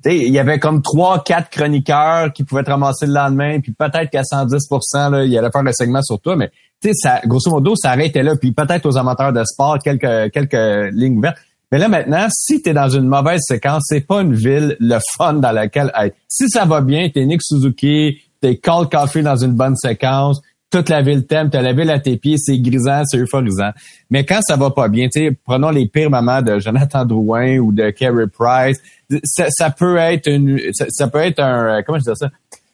il y avait comme trois, quatre chroniqueurs qui pouvaient te ramasser le lendemain, puis peut-être qu'à 110% là, il allait faire le segment sur toi, mais tu sais, ça, grosso modo, ça arrêtait là, puis peut-être aux amateurs de sport, quelques, quelques lignes ouvertes. Mais là, maintenant, si tu es dans une mauvaise séquence, c'est pas une ville le fun dans laquelle être. Si ça va bien, t'es Nick Suzuki, t'es Call Coffee dans une bonne séquence, toute la ville t'aime, t'as la ville à tes pieds, c'est grisant, c'est euphorisant. Mais quand ça va pas bien, tu prenons les pires moments de Jonathan Drouin ou de Kerry Price, ça, peut être une, ça, peut être un, comment je dis ça?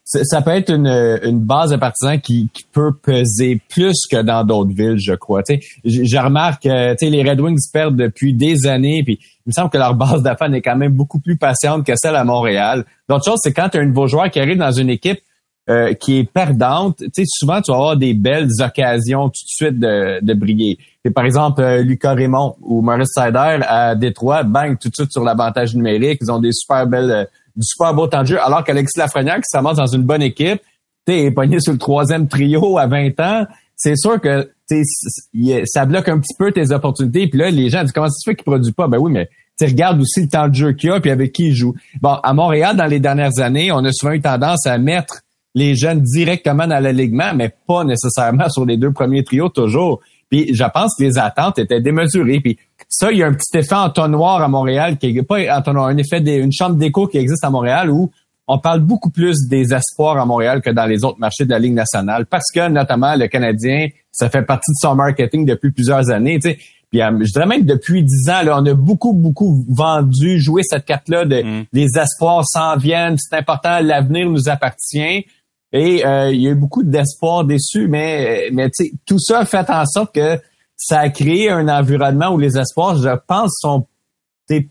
Ça peut être une, une base de partisans qui, qui peut peser plus que dans d'autres villes, je crois. Tu sais, je, remarque que les Red Wings perdent depuis des années, puis il me semble que leur base fans est quand même beaucoup plus patiente que celle à Montréal. L'autre chose, c'est quand tu as un nouveau joueur qui arrive dans une équipe euh, qui est perdante, tu sais, souvent tu vas avoir des belles occasions tout de suite de, de briller. Et par exemple, euh, Lucas Raymond ou Maurice Sider à Détroit, bang, tout de suite sur l'avantage numérique. Ils ont des super belles euh, du super beau temps de jeu, alors qu'Alexis Lafrenière, qui s'amorce dans une bonne équipe, t'es pogné sur le troisième trio à 20 ans, c'est sûr que ça bloque un petit peu tes opportunités. Puis là, les gens disent comment ça se fait qu'il produit pas? Ben oui, mais tu regardes aussi le temps de jeu qu'il a puis avec qui il joue. Bon, à Montréal, dans les dernières années, on a souvent eu tendance à mettre les jeunes directement dans l'alignement, mais pas nécessairement sur les deux premiers trios toujours. Puis je pense que les attentes étaient démesurées. Puis ça, il y a un petit effet entonnoir à Montréal, qui est pas entonnoir, un effet d'une chambre d'écho qui existe à Montréal où on parle beaucoup plus des espoirs à Montréal que dans les autres marchés de la Ligue nationale parce que notamment le Canadien, ça fait partie de son marketing depuis plusieurs années. Puis Puis euh, je dirais même que depuis dix ans, là, on a beaucoup, beaucoup vendu, joué cette carte-là de Mm. les espoirs s'en viennent, c'est important, l'avenir nous appartient. Et euh, il y a eu beaucoup d'espoirs déçus, mais, mais tu sais, tout ça fait en sorte que ça a créé un environnement où les espoirs, je pense, sont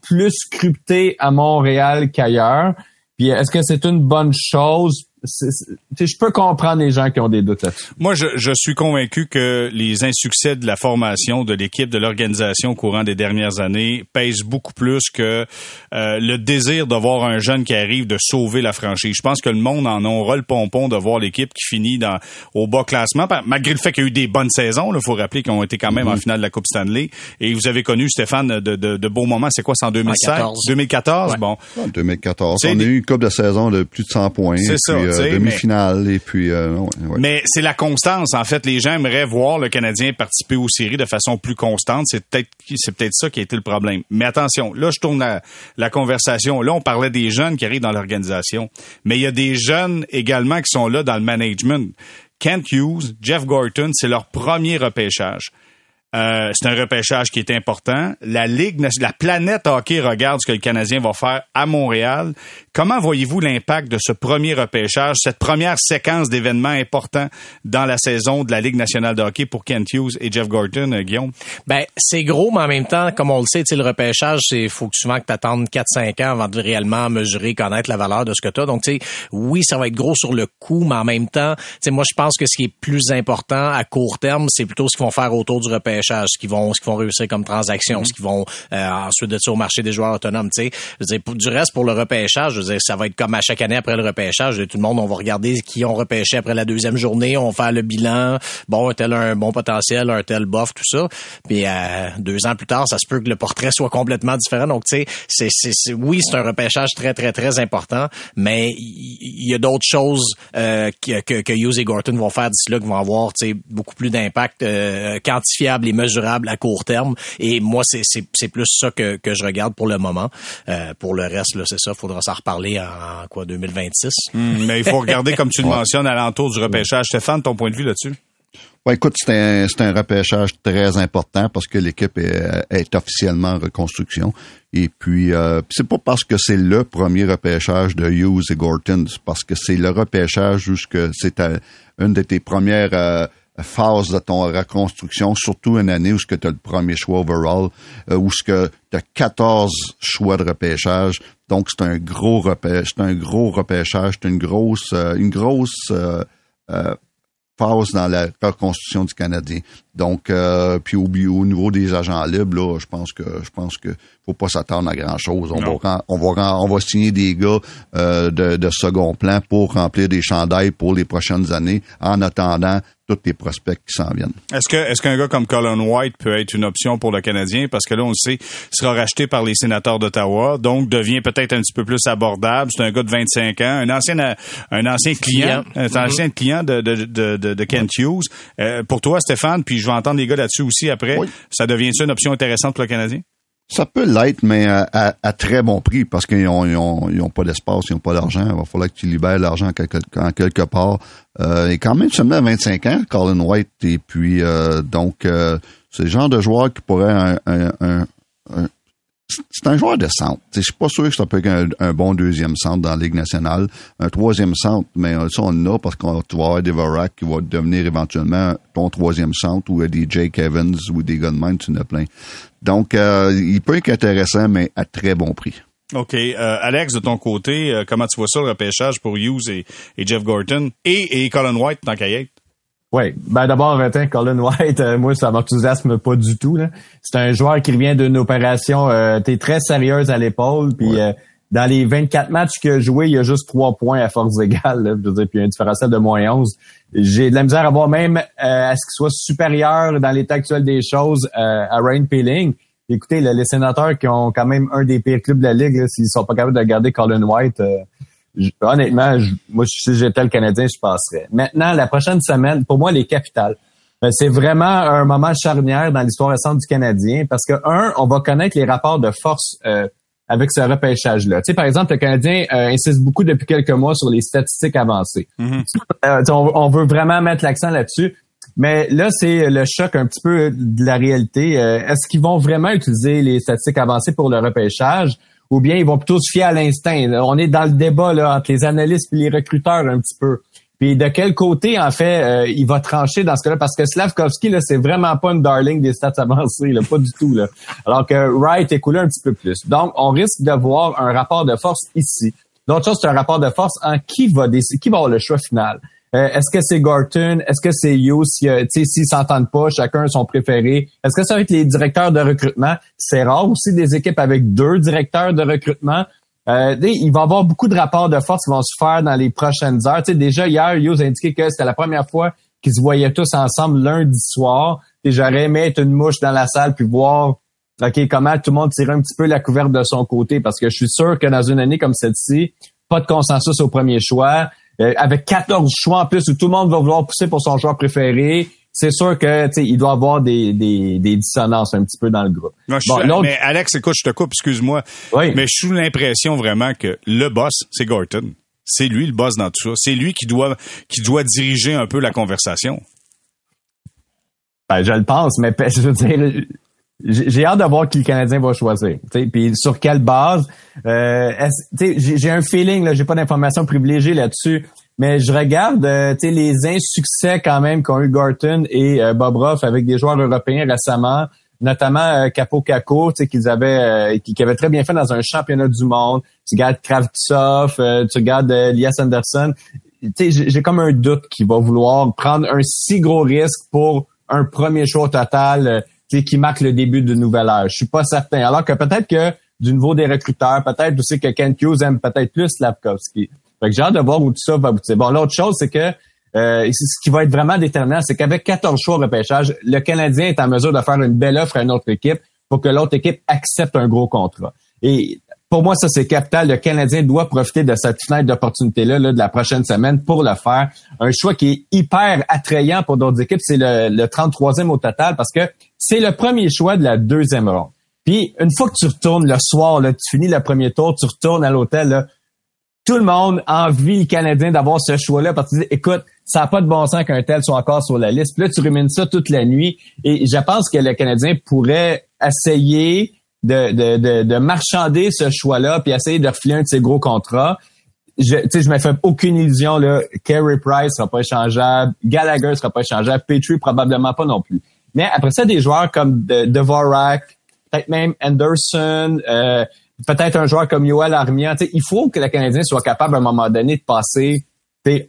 plus scrutés à Montréal qu'ailleurs. Puis est-ce que c'est une bonne chose? Je peux comprendre les gens qui ont des doutes là-dessus. Moi, je, je suis convaincu que les insuccès de la formation, de l'équipe, de l'organisation au courant des dernières années pèsent beaucoup plus que euh, le désir de voir un jeune qui arrive de sauver la franchise. Je pense que le monde en aura le pompon de voir l'équipe qui finit dans au bas classement, malgré le fait qu'il y a eu des bonnes saisons. Il faut rappeler qu'ils ont été quand même en finale de la Coupe Stanley. Et vous avez connu, Stéphane, de, de, de beaux moments. C'est quoi, c'est en 2016? 2014. 2014? Ouais. Bon. En 2014, C'est on a eu une coupe de saison de plus de 100 points. C'est ça, puis, tu sais, demi-finale et puis euh, ouais, ouais. Mais c'est la constance. En fait, les gens aimeraient voir le Canadien participer aux séries de façon plus constante. C'est peut-être c'est peut-être ça qui a été le problème. Mais attention, là je tourne la, la conversation. Là, on parlait des jeunes qui arrivent dans l'organisation, mais il y a des jeunes également qui sont là dans le management. Kent Hughes, Jeff Gorton, c'est leur premier repêchage. Euh, c'est un repêchage qui est important. La Ligue, la planète hockey regarde ce que le Canadien va faire à Montréal. Comment voyez-vous l'impact de ce premier repêchage, cette première séquence d'événements importants dans la saison de la Ligue nationale de hockey pour Kent Hughes et Jeff Gorton, euh, Guillaume? Ben, c'est gros, mais en même temps, comme on le sait, le repêchage, c'est faut que souvent que tu attendes 4-5 ans avant de réellement mesurer, connaître la valeur de ce que tu as. Donc, tu sais, oui, ça va être gros sur le coup, mais en même temps, tu sais, moi, je pense que ce qui est plus important à court terme, c'est plutôt ce qu'ils vont faire autour du repêchage, ce qu'ils vont, ce qu'ils vont réussir comme transaction, ce qu'ils vont euh, ensuite de ça au marché des joueurs autonomes, tu sais. Du reste, pour le repêchage, ça va être comme à chaque année après le repêchage. Tout le monde, on va regarder qui ont repêché après la deuxième journée, on va faire le bilan. Bon, un tel un bon potentiel, un tel bof, tout ça. Puis euh, deux ans plus tard, ça se peut que le portrait soit complètement différent. Donc, tu sais, oui, c'est un repêchage très, très, très important, mais il y, a d'autres choses euh, que, que, que Hughes et Gorton vont faire d'ici là qui vont avoir tu sais, beaucoup plus d'impact euh, quantifiable et mesurable à court terme. Et moi, c'est, plus ça que, que je regarde pour le moment. Euh, pour le reste, c'est ça. Faudra s'en reparler en quoi 2026. Hmm, mais il faut regarder, comme tu le mentionnes, à l'entour du repêchage. Stéphane, ton point de vue là-dessus? Ouais, écoute, c'est un, c'est un repêchage très important parce que l'équipe est, est officiellement en reconstruction. Et puis, euh, c'est pas parce que c'est le premier repêchage de Hughes et Gorton, c'est parce que c'est le repêchage où ce que c'est une de tes premières euh, phases de ton reconstruction, surtout une année où ce que tu as le premier choix overall, euh, où ce que tu as 14 choix de repêchage. Donc, c'est un gros repêchage, c'est un gros repêchage, c'est une grosse, euh, une grosse euh, euh, phase dans la reconstruction du Canadien. Donc, euh, puis au, au niveau des agents libres, là, je pense que je pense que faut pas s'attendre à grand chose. On Non. va, on va on va signer des gars euh, de, de second plan pour remplir des chandails pour les prochaines années, en attendant tous les prospects qui s'en viennent. Est-ce que est-ce qu'un gars comme Colin White peut être une option pour le Canadien? Parce que là on le sait, il sera racheté par les sénateurs d'Ottawa, donc devient peut-être un petit peu plus abordable. C'est un gars de 25 ans, un ancien un ancien client, Client. un ancien client de de de, de, de Kent Hughes. Euh, pour toi Stéphane, puis je vais entendre les gars là-dessus aussi après. Oui. Ça devient une option intéressante pour le Canadien? Ça peut l'être, mais à, à- à très bon prix parce qu'ils ont, ils ont, ils ont pas d'espace, ils ont pas d'argent. Il va falloir que tu libères l'argent en quelque, en quelque part. Euh, et quand même seulement à 25 ans, Colin White. Et puis, euh, donc, euh, c'est le genre de joueur qui pourrait un- un- un- c'est un joueur de centre. Je suis pas sûr que ça peut être un, bon deuxième centre dans la Ligue nationale. Un troisième centre, mais euh, ça, on en a parce qu'on vas avoir des Varak qui va devenir éventuellement ton troisième centre ou euh, des Jake Evans ou des même, tu en as plein. Donc, euh, il peut être intéressant, mais à très bon prix. OK. Alex, de ton côté, comment tu vois ça, le repêchage pour Hughes et, Jeff Gorton et, Colin White, tant qu'à? Oui, ben d'abord, Colin White, euh, moi, ça m'enthousiasme pas du tout. là. C'est un joueur qui revient d'une opération euh, t'es très sérieuse à l'épaule, puis euh, dans les 24 matchs qu'il a joué, il y a juste trois points à force égale. Là, je veux dire, puis un différentiel de moins 11. J'ai de la misère à voir même euh, à ce qu'il soit supérieur dans l'état actuel des choses euh, à Ryan Peeling. Écoutez, là, les sénateurs qui ont quand même un des pires clubs de la Ligue, s'ils sont pas capables de garder Colin White, euh, honnêtement, je- moi, si j'étais le Canadien, je passerais. Maintenant, la prochaine semaine, pour moi, les capitales. Ben, c'est vraiment un moment charnière dans l'histoire récente du Canadien parce que, un, on va connaître les rapports de force euh, avec ce repêchage-là. Tu sais, par exemple, le Canadien euh, insiste beaucoup depuis quelques mois sur les statistiques avancées. Euh, tu sais, on, on veut vraiment mettre l'accent là-dessus. Mais là, c'est le choc un petit peu de la réalité. Euh, est-ce qu'ils vont vraiment utiliser les statistiques avancées pour le repêchage? Ou bien ils vont plutôt se fier à l'instinct? On est dans le débat là, entre les analystes et les recruteurs un petit peu. Puis de quel côté, en fait, euh, il va trancher dans ce cas-là? Parce que Slavkovski, là, c'est vraiment pas une darling des stats avancées, là, pas du tout. Là. Alors que Wright est coulé un petit peu plus. Donc, on risque d'avoir un rapport de force ici. L'autre chose, c'est un rapport de force en qui va décider, qui va avoir le choix final. Euh, est-ce que c'est Gorton? Est-ce que c'est You? Si, s'ils s'entendent pas, chacun son préféré. Est-ce que ça va être les directeurs de recrutement? C'est rare aussi des équipes avec deux directeurs de recrutement. Euh, il va y avoir beaucoup de rapports de force qui vont se faire dans les prochaines heures. déjà, hier, Hughes a indiqué que c'était la première fois qu'ils se voyaient tous ensemble lundi soir. J'aurais aimé être une mouche dans la salle puis voir OK, comment tout le monde tire un petit peu la couverte de son côté. Parce que je suis sûr que dans une année comme celle-ci, pas de consensus au premier choix. Euh, avec 14 choix en plus où tout le monde va vouloir pousser pour son joueur préféré, c'est sûr que il doit avoir des, des, des, dissonances un petit peu dans le groupe. mais Alex, écoute, je te coupe, excuse-moi. Mais je suis l'impression vraiment que le boss, c'est Gorton. C'est lui le boss dans tout ça. C'est lui qui doit qui doit diriger un peu la conversation. Ben, je le pense, mais je veux dire, j'ai hâte de voir qui le Canadien va choisir. Puis sur quelle base. Euh, j'ai un feeling, là, j'ai pas d'informations privilégiées là-dessus, mais je regarde euh, les insuccès quand même qu'ont eu Gorton et euh, Bob Ruff avec des joueurs européens récemment, notamment euh, Capo Caco, qu'ils avaient qui, qui, avait très bien fait dans un championnat du monde. Tu regardes Kravtsov, tu regardes Elias Anderson. J'ai comme un doute qu'il va vouloir prendre un si gros risque pour un premier choix total qui marque le début d'une nouvelle ère. Je suis pas certain. Alors que peut-être que du niveau des recruteurs, peut-être aussi que Ken Hughes aime peut-être plus Lapkowski. Fait que j'ai hâte de voir où tout ça va aboutir. Bon, l'autre chose, c'est que euh, ce qui va être vraiment déterminant, c'est qu'avec 14 choix de repêchage, le Canadien est en mesure de faire une belle offre à une autre équipe pour que l'autre équipe accepte un gros contrat. Et pour moi, ça, c'est capital. Le Canadien doit profiter de cette fenêtre d'opportunité-là de la prochaine semaine pour le faire. Un choix qui est hyper attrayant pour d'autres équipes, c'est le, le 33e au total parce que c'est le premier choix de la deuxième ronde. Puis, une fois que tu retournes le soir, là, tu finis le premier tour, tu retournes à l'hôtel, tout le monde envie le Canadien d'avoir ce choix-là parce que écoute, ça n'a pas de bon sens qu'un tel soit encore sur la liste. Puis là, tu rumines ça toute la nuit. Et je pense que le Canadien pourrait essayer de, de, de, de marchander ce choix-là puis essayer de refiler un de ses gros contrats. Je, je me fais aucune illusion là. Carey Price sera pas échangeable, Gallagher sera pas échangeable, Petrie probablement pas non plus. Mais après ça, des joueurs comme de, Devorak, peut-être même Anderson, euh, peut-être un joueur comme Yoel Armia. Il faut que le Canadien soit capable à un moment donné de passer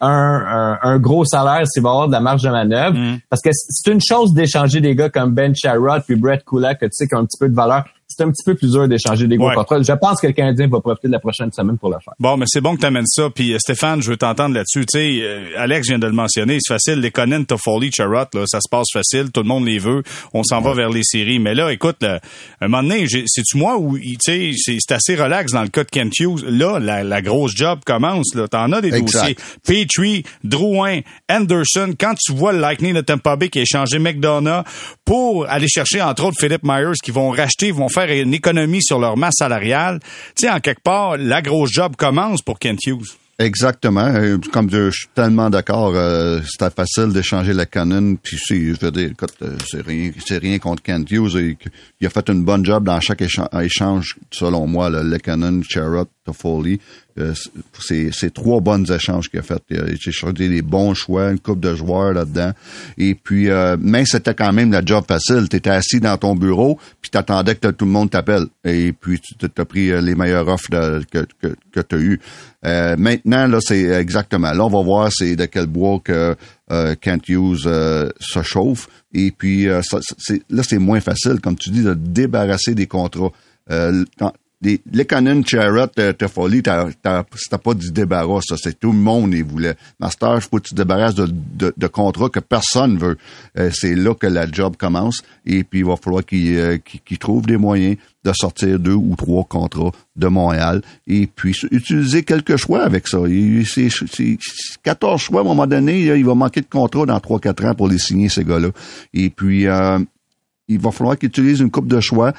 un, un, gros salaire s'il va avoir de la marge de manœuvre. Mm. Parce que c'est une chose d'échanger des gars comme Ben Sherrod puis Brett Kulak, que tu sais, qui ont un petit peu de valeur c'est un petit peu plus dur d'échanger des gros contrats. Je pense que le Canadien va profiter de la prochaine semaine pour le faire. Bon, mais c'est bon que tu amènes ça. Puis euh, Stéphane, je veux t'entendre là-dessus. Tu sais, euh, Alex vient de le mentionner, c'est facile. Les Conan, Toffoli, Charrot, là, ça se passe facile. Tout le monde les veut. On s'en va vers les séries. Mais là, écoute, là, un moment donné, c'est-tu moi où, tu sais, c'est assez relax dans le cas de Kent Hughes? Là, la, grosse job commence. Là, t'en as des dossiers. Petrie, Drouin, Anderson. Quand tu vois le Lightning de Tampa Bay qui a échangé McDonough pour aller chercher, entre autres, Philip Myers, qui vont racheter, vont faire une économie sur leur masse salariale. Tu sais, en quelque part, la grosse job commence pour Kent Hughes. Exactement. Comme je suis tellement d'accord, euh, c'était facile d'échanger la Canon. Puis je veux dire, euh, c'est rien, c'est rien contre Kent Hughes. il a fait une bonne job dans chaque échange, selon moi, le Canon, Toffoli. Euh, c'est trois bonnes échanges qu'il a fait. Il a échangé des bons choix, une coupe de joueurs là-dedans. Et puis, euh, mais c'était quand même la job facile. Tu étais assis dans ton bureau, puis tu attendais que tout le monde t'appelle. Et puis, tu as pris euh, les meilleures offres que, que, que tu as eues. Euh, maintenant, là, c'est exactement. Là, on va voir c'est de quel bois que Kent Hughes se chauffe. Et puis, ça, là, c'est moins facile, comme tu dis, de débarrasser des contrats. Euh, les, les Canon Charrot euh, Toffoli, c'était pas du débarras, ça. C'est tout le monde les voulait. Master, faut que tu te débarrasses de, de, contrats que personne veut. Euh, c'est là que la job commence. Et puis, il va falloir qu'il euh, trouve des moyens de sortir deux ou trois contrats de Montréal et puis utiliser quelques choix avec ça. C'est 14 choix à un moment donné, il va manquer de contrats dans 3-4 ans pour les signer, ces gars-là. Et puis, euh, il va falloir qu'il utilise une coupe de choix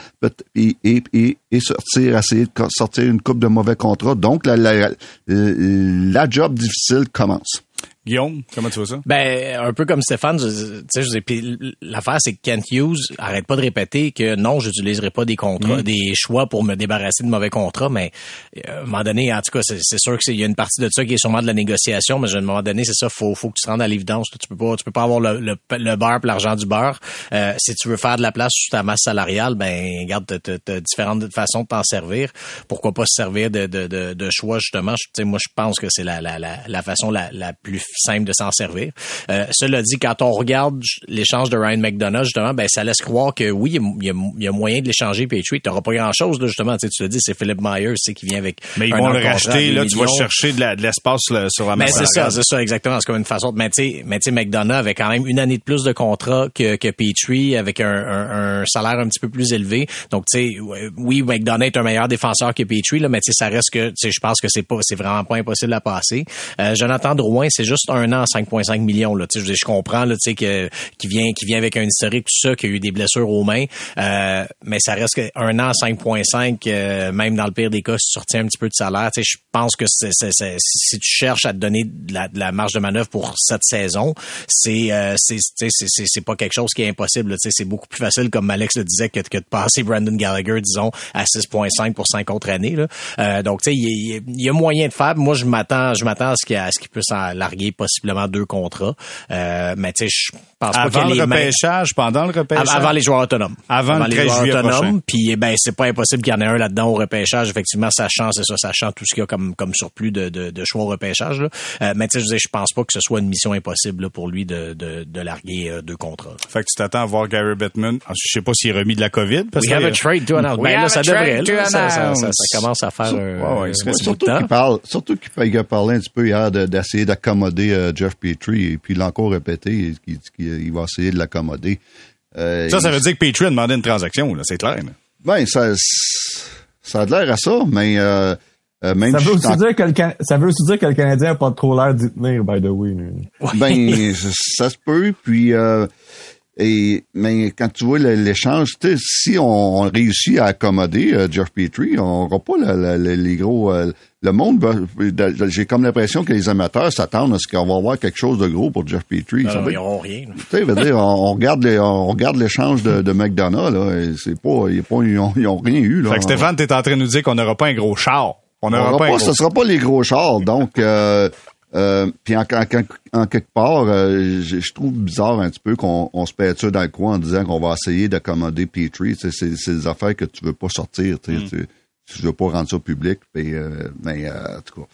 et, et, et, et, sortir, essayer de sortir une coupe de mauvais contrats. Donc, la, la, la job difficile commence. Guillaume, comment tu vois ça? Ben, un peu comme Stéphane, tu sais, je puis l'affaire, c'est que Kent Hughes arrête pas de répéter que non, j'utiliserai pas des contrats, mm. des choix pour me débarrasser de mauvais contrats, mais euh, à un moment donné, en tout cas, c'est sûr qu'il y a une partie de ça qui est sûrement de la négociation, mais à un moment donné, c'est ça, faut, faut que tu te rendes à l'évidence. Tu peux pas, tu peux pas avoir le, le, le beurre pour l'argent du beurre. Euh, si tu veux faire de la place sur ta masse salariale, ben, regarde, t'as différentes façons de t'en servir. Pourquoi pas se servir de, de, de, de choix, justement? Tu sais, moi, je pense que c'est la, la, la, la façon la, la plus simple de s'en servir. Euh, cela dit, quand on regarde l'échange de Ryan McDonough, justement, ben ça laisse croire que oui, il y a, y a moyen de l'échanger, puis tu n'auras pas grand-chose, justement. Tu, sais, tu l'as dit, c'est Philip Myers c'est qui vient avec Mais ils vont le racheter, là, tu vas chercher de l'espace sur la Mais c'est ça, c'est ça, exactement. C'est comme une façon de... Mais tu sais, McDonough avait quand même une année de plus de contrat que, que Petrie, avec un, un, un salaire un petit peu plus élevé. Donc, tu sais, oui, McDonough est un meilleur défenseur que Petrie, là, mais tu sais, ça reste que, tu sais, je pense que c'est pas, c'est vraiment pas impossible à passer. Euh, Jonathan Drouin, c'est juste un an 5,5 millions. Là. Je, je comprends là, que qui vient qui vient avec un historique tout ça, qui a eu des blessures aux mains, euh, mais ça reste qu'un an 5,5, euh, même dans le pire des cas, si tu sortis un petit peu de salaire, je pense que si tu cherches à te donner de la, marge de manœuvre pour cette saison, c'est euh, c'est, pas quelque chose qui est impossible. C'est beaucoup plus facile, comme Alex le disait, que, que de passer Brandon Gallagher, disons, à 6,5 pour 5 autres années. Là. Euh, donc, tu sais, il y, a moyen de faire. Moi, je m'attends, je m'attends à ce qu'il, qu'il puisse larguer possiblement deux contrats. Euh, mais tu sais, je pense avant pas le repêchage, pendant le repêchage, avant les joueurs autonomes, avant, le les joueurs autonomes. Puis ben c'est pas impossible qu'il y en ait un là-dedans au repêchage. Effectivement, ça change, c'est ça, ça change tout ce qu'il y a comme comme surplus de, de, de choix au repêchage. Là. Euh, mais tu sais, je, je pense pas que ce soit une mission impossible là, pour lui de, de, de larguer euh, deux contrats. Fait que tu t'attends à voir Gary Bettman. Ah, je sais pas s'il est remis de la COVID. Parce We have a trade to announce. Ben là, ça devrait. Là, ça, ça, ça, ça, commence à faire. un ouais, ouais, surtout qu'il parle, surtout qu'il a parlé un petit peu hier d'essayer d'accommoder euh, Jeff Petrie et puis il l'a encore répété qu'il va essayer de l'accommoder. Euh, ça, ça veut dire que Petrie a demandé une transaction, c'est clair. Ben, ça, ça a l'air à ça, mais euh, euh, même ça, veut aussi dire que le ça veut aussi dire que le Canadien n'a pas trop l'air d'y tenir, by the way. Ben, ça se peut, puis... Et mais quand tu vois l'échange, si on, réussit à accommoder euh, Jeff Petrie, on n'aura pas les gros. Euh, le monde, j'ai comme l'impression que les amateurs s'attendent à ce qu'on va avoir quelque chose de gros pour Jeff Petrie. Non, ils n'auront rien. Tu sais, dire, on, regarde les, on regarde l'échange de, de McDonough là, c'est pas, ils, pas ils, ont, rien eu là. Fait que Stéphane, t'es en train de nous dire qu'on n'aura pas un gros char. On n'aura pas, Ce sera pas les gros chars, donc. Euh, euh, puis en, en, quelque part, euh, je, trouve bizarre un petit peu qu'on on se pète ça dans le coin en disant qu'on va essayer d'accommoder Petrie. C'est des affaires que tu veux pas sortir. Mm. Tu, tu veux pas rendre ça public. Euh, mais en tout cas.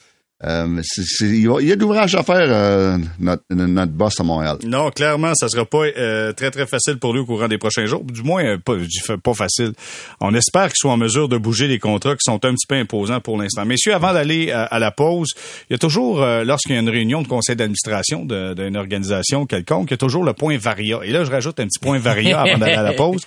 Euh, il, y a de l'ouvrage à faire, euh, notre, notre, boss à Montréal. Non, clairement, ça sera pas euh, très, très facile pour lui au courant des prochains jours. Du moins, pas, facile. On espère qu'il soit en mesure de bouger les contrats qui sont un petit peu imposants pour l'instant. Messieurs, avant d'aller à, la pause, il y a toujours, lorsqu'il y a une réunion de conseil d'administration d'une organisation quelconque, il y a toujours le point varia. Et là, je rajoute un petit point varia avant d'aller à la pause.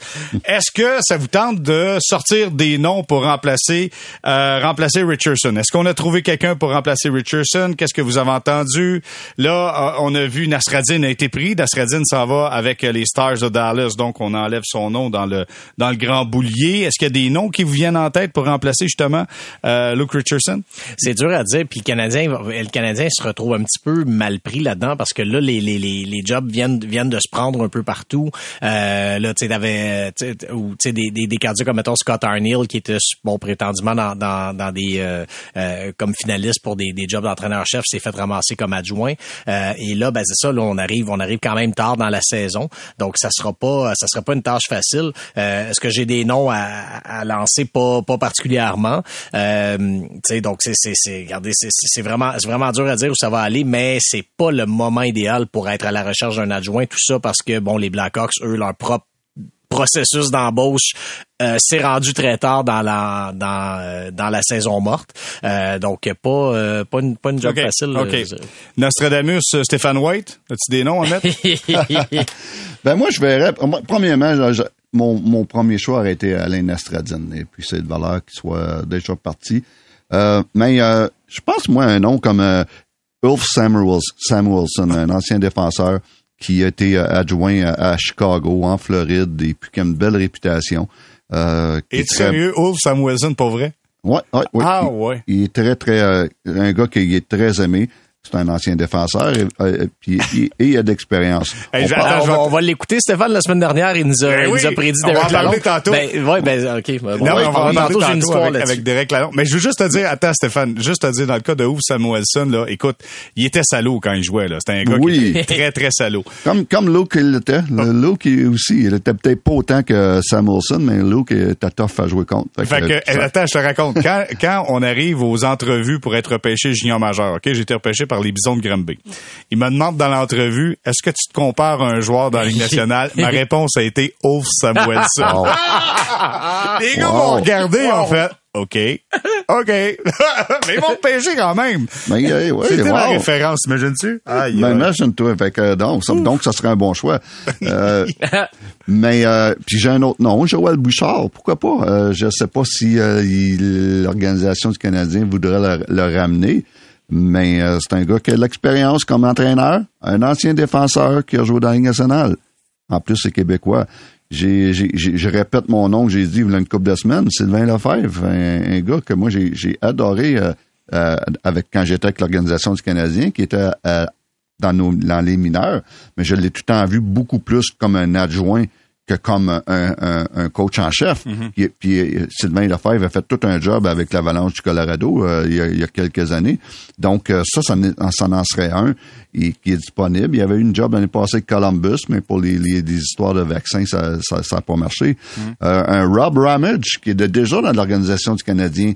Est-ce que ça vous tente de sortir des noms pour remplacer, remplacer Richardson? Est-ce qu'on a trouvé quelqu'un pour remplacer Richardson. Qu'est-ce que vous avez entendu? Là, euh, on a vu Nasradin a été pris. Nasradin s'en va avec les Stars de Dallas, donc on enlève son nom dans le dans le grand boulier. Est-ce qu'il y a des noms qui vous viennent en tête pour remplacer justement euh, Luke Richardson? C'est dur à dire. Puis le Canadien, le Canadien se retrouve un petit peu mal pris là-dedans parce que là, les, les, les, jobs viennent viennent de se prendre un peu partout. Euh, là, tu sais, t'avais, ou des, des, des candidats comme mettons Scott Arniel qui était bon prétendument dans, dans, dans des euh, euh comme finaliste pour des, des jobs d'entraîneur-chef, s'est fait ramasser comme adjoint. Euh, et là, ben c'est ça, là, on arrive, on arrive quand même tard dans la saison. Donc, ça sera pas, ça sera pas une tâche facile. Euh, est-ce que j'ai des noms à, à, lancer? Pas, pas particulièrement. Euh, donc, c'est, c'est, c'est, regardez, c'est, vraiment, c'est vraiment dur à dire où ça va aller, mais c'est pas le moment idéal pour être à la recherche d'un adjoint. Tout ça parce que, bon, les Blackhawks, eux, leur propre processus d'embauche euh, s'est rendu très tard dans la dans, euh, dans la saison morte. Euh, donc pas euh, pas une pas une job facile. Okay. Nostradamus, Stéphane White, as-tu des noms à mettre? Ben moi je verrais premièrement mon, mon premier choix aurait été Alain Nostradin et puis c'est de valeur qu'il soit déjà parti. mais je pense moi un nom comme Ulf Samuelson, un ancien défenseur qui a été euh, adjoint à, Chicago, en Floride, et puis qui a une belle réputation. Euh, Et sérieux, Ulf Samuelson, pour vrai? Ouais, ouais, Ah, ouais. Il est très, très, euh, un gars qui est très aimé. C'est un ancien défenseur et, euh, puis, et, et il a d'expérience. Hey, On va, vais- on va l'écouter, Stéphane, la semaine dernière. Il nous a, Ben il oui, nous a prédit on va Derek en parler Lalonde. tantôt. Ben, ouais, ben, OK. Bon, Non, on va on va en tantôt, j'ai une histoire avec, là-dessus. avec Derek Lalonde. Mais je veux juste te dire, attends Stéphane, juste te dire, dans le cas de Ouf Samuelson, là, écoute, il était salaud quand il jouait. là. C'était un gars Oui. qui était très, très salaud. Comme, comme Luke il l'était. Le Luke il aussi, il était peut-être pas autant que Samuelson, mais Luke était tough à jouer contre. Fait que, euh, attends, je te raconte. Quand, quand on arrive aux entrevues pour être repêché junior majeur, OK, j'ai été repêché par les Bisons de Granby. Il me demande dans l'entrevue, est-ce que tu te compares à un joueur dans la Ligue nationale? Ma réponse a été Ouf Samuelson. Wow. Les gars Wow. m'ont regardé, en fait. OK. OK. Mais ils vont me pêcher quand même. Mais, euh, ouais, C'était ma wow. référence, imagines-tu? Ben, imagine-toi. Fait que, donc, ça, donc, ça serait un bon choix. Euh, mais, euh, puis j'ai un autre nom, Joël Bouchard. Pourquoi pas? Euh, je sais pas si euh, l'Organisation du Canadien voudrait le, le ramener. Mais euh, c'est un gars qui a de l'expérience comme entraîneur, un ancien défenseur qui a joué dans la nationale. En plus, c'est québécois. J'ai, j'ai, j'ai- je répète mon nom que j'ai dit il y a une couple de semaines, Sylvain Lefebvre, un, gars que moi j'ai, j'ai adoré euh, euh, avec quand j'étais avec l'Organisation du Canadien, qui était euh, dans, nos, dans les mineurs, mais je l'ai tout le temps vu beaucoup plus comme un adjoint que comme un, un, un coach en chef. Puis, puis, euh, Sylvain Lefebvre a fait tout un job avec l'Avalanche du Colorado euh, il, y a, il y a quelques années. Donc, euh, ça, ça, en- ça en serait un et, qui est disponible. Il y avait eu une job l'année passée avec Columbus, mais pour les, les, les histoires de vaccins, ça n'a ça, ça a pas marché. Euh, un Rob Ramage, qui est déjà dans l'Organisation du Canadien,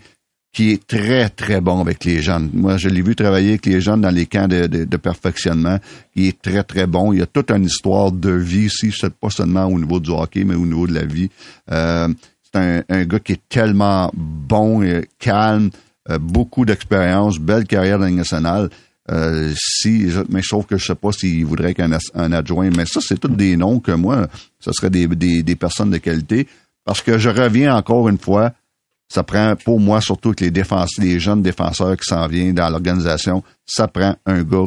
qui est très, très bon avec les jeunes. Moi, je l'ai vu travailler avec les jeunes dans les camps de, perfectionnement. Il est très, très bon. Il y a toute une histoire de vie ici, pas seulement au niveau du hockey, mais au niveau de la vie. Euh, c'est un, un gars qui est tellement bon, et calme, euh, beaucoup d'expérience, belle carrière nationale. Euh, si, mais sauf que je sais pas s'il voudrait qu'un un adjoint, mais ça, c'est tous des noms que moi, ce serait des, des, des personnes de qualité. Parce que je reviens encore une fois, ça prend, pour moi, surtout avec les défenseurs, les jeunes défenseurs qui s'en viennent dans l'organisation, ça prend un gars,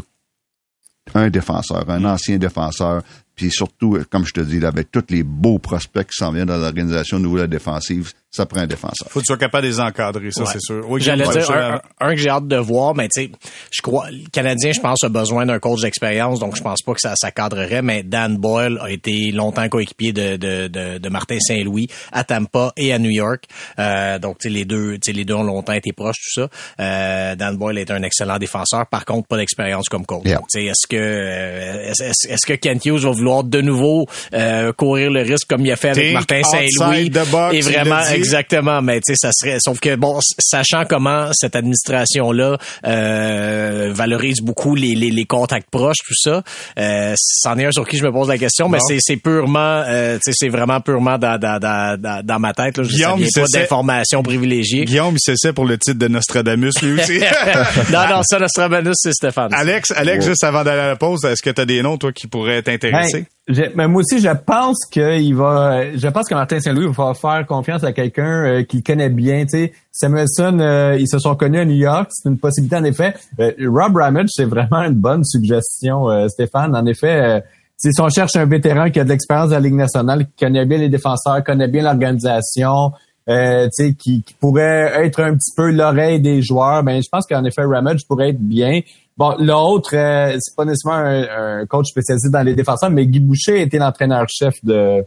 un défenseur, un ancien défenseur, puis surtout, comme je te dis, avec tous les beaux prospects qui s'en viennent dans l'organisation au niveau de la défensive, ça prend un défenseur. Faut que tu sois capable de les encadrer, ça, Ouais. c'est sûr. Oui, J'allais dire un, un- un que j'ai hâte de voir, mais tu sais, je crois, le Canadien, je pense, a besoin d'un coach d'expérience, donc je pense pas que ça, ça cadrerait, mais Dan Boyle a été longtemps coéquipier de, de, de, de Martin Saint-Louis à Tampa et à New York. Euh, donc, tu sais, les deux, tu sais, les deux ont longtemps été proches, tout ça. Euh, Dan Boyle est un excellent défenseur, par contre, pas d'expérience comme coach. Yeah. Donc, tu sais, est-ce que, euh, est-ce, que Kent Hughes va vouloir de nouveau euh, courir le risque comme il a fait avec Martin Saint-Louis? Et vraiment. Exactement, mais tu sais, ça serait, sauf que bon, sachant comment cette administration-là euh, valorise beaucoup les, les, les contacts proches, tout ça, euh, c'en est un sur qui je me pose la question, mais c'est, c'est purement, euh, tu sais, c'est vraiment purement dans, dans, dans, dans, ma tête, là. Je Guillaume, pas ça. d'informations privilégiées. Guillaume, il s'essaie pour le titre de Nostradamus, lui aussi. non, non, ça, Nostradamus, c'est Stéphane. Alex, Alex, juste avant d'aller à la pause, est-ce que tu as des noms, toi, qui pourraient t'intéresser? Ben, mais moi aussi, je pense qu'il va. Je pense que Martin Saint-Louis va faire confiance à quelqu'un euh, qu'il connaît bien. Tu sais, Samuelson, euh, ils se sont connus à New York. C'est une possibilité en effet. Euh, Rob Ramage, c'est vraiment une bonne suggestion, euh, Stéphane. En effet, si on cherche un vétéran qui a de l'expérience de la Ligue nationale, qui connaît bien les défenseurs, connaît bien l'organisation, euh, tu sais, qui, qui pourrait être un petit peu l'oreille des joueurs, ben je pense qu'en effet, Ramage pourrait être bien. Bon, l'autre, euh, c'est pas nécessairement un, un coach spécialisé dans les défenseurs, mais Guy Boucher était l'entraîneur-chef de,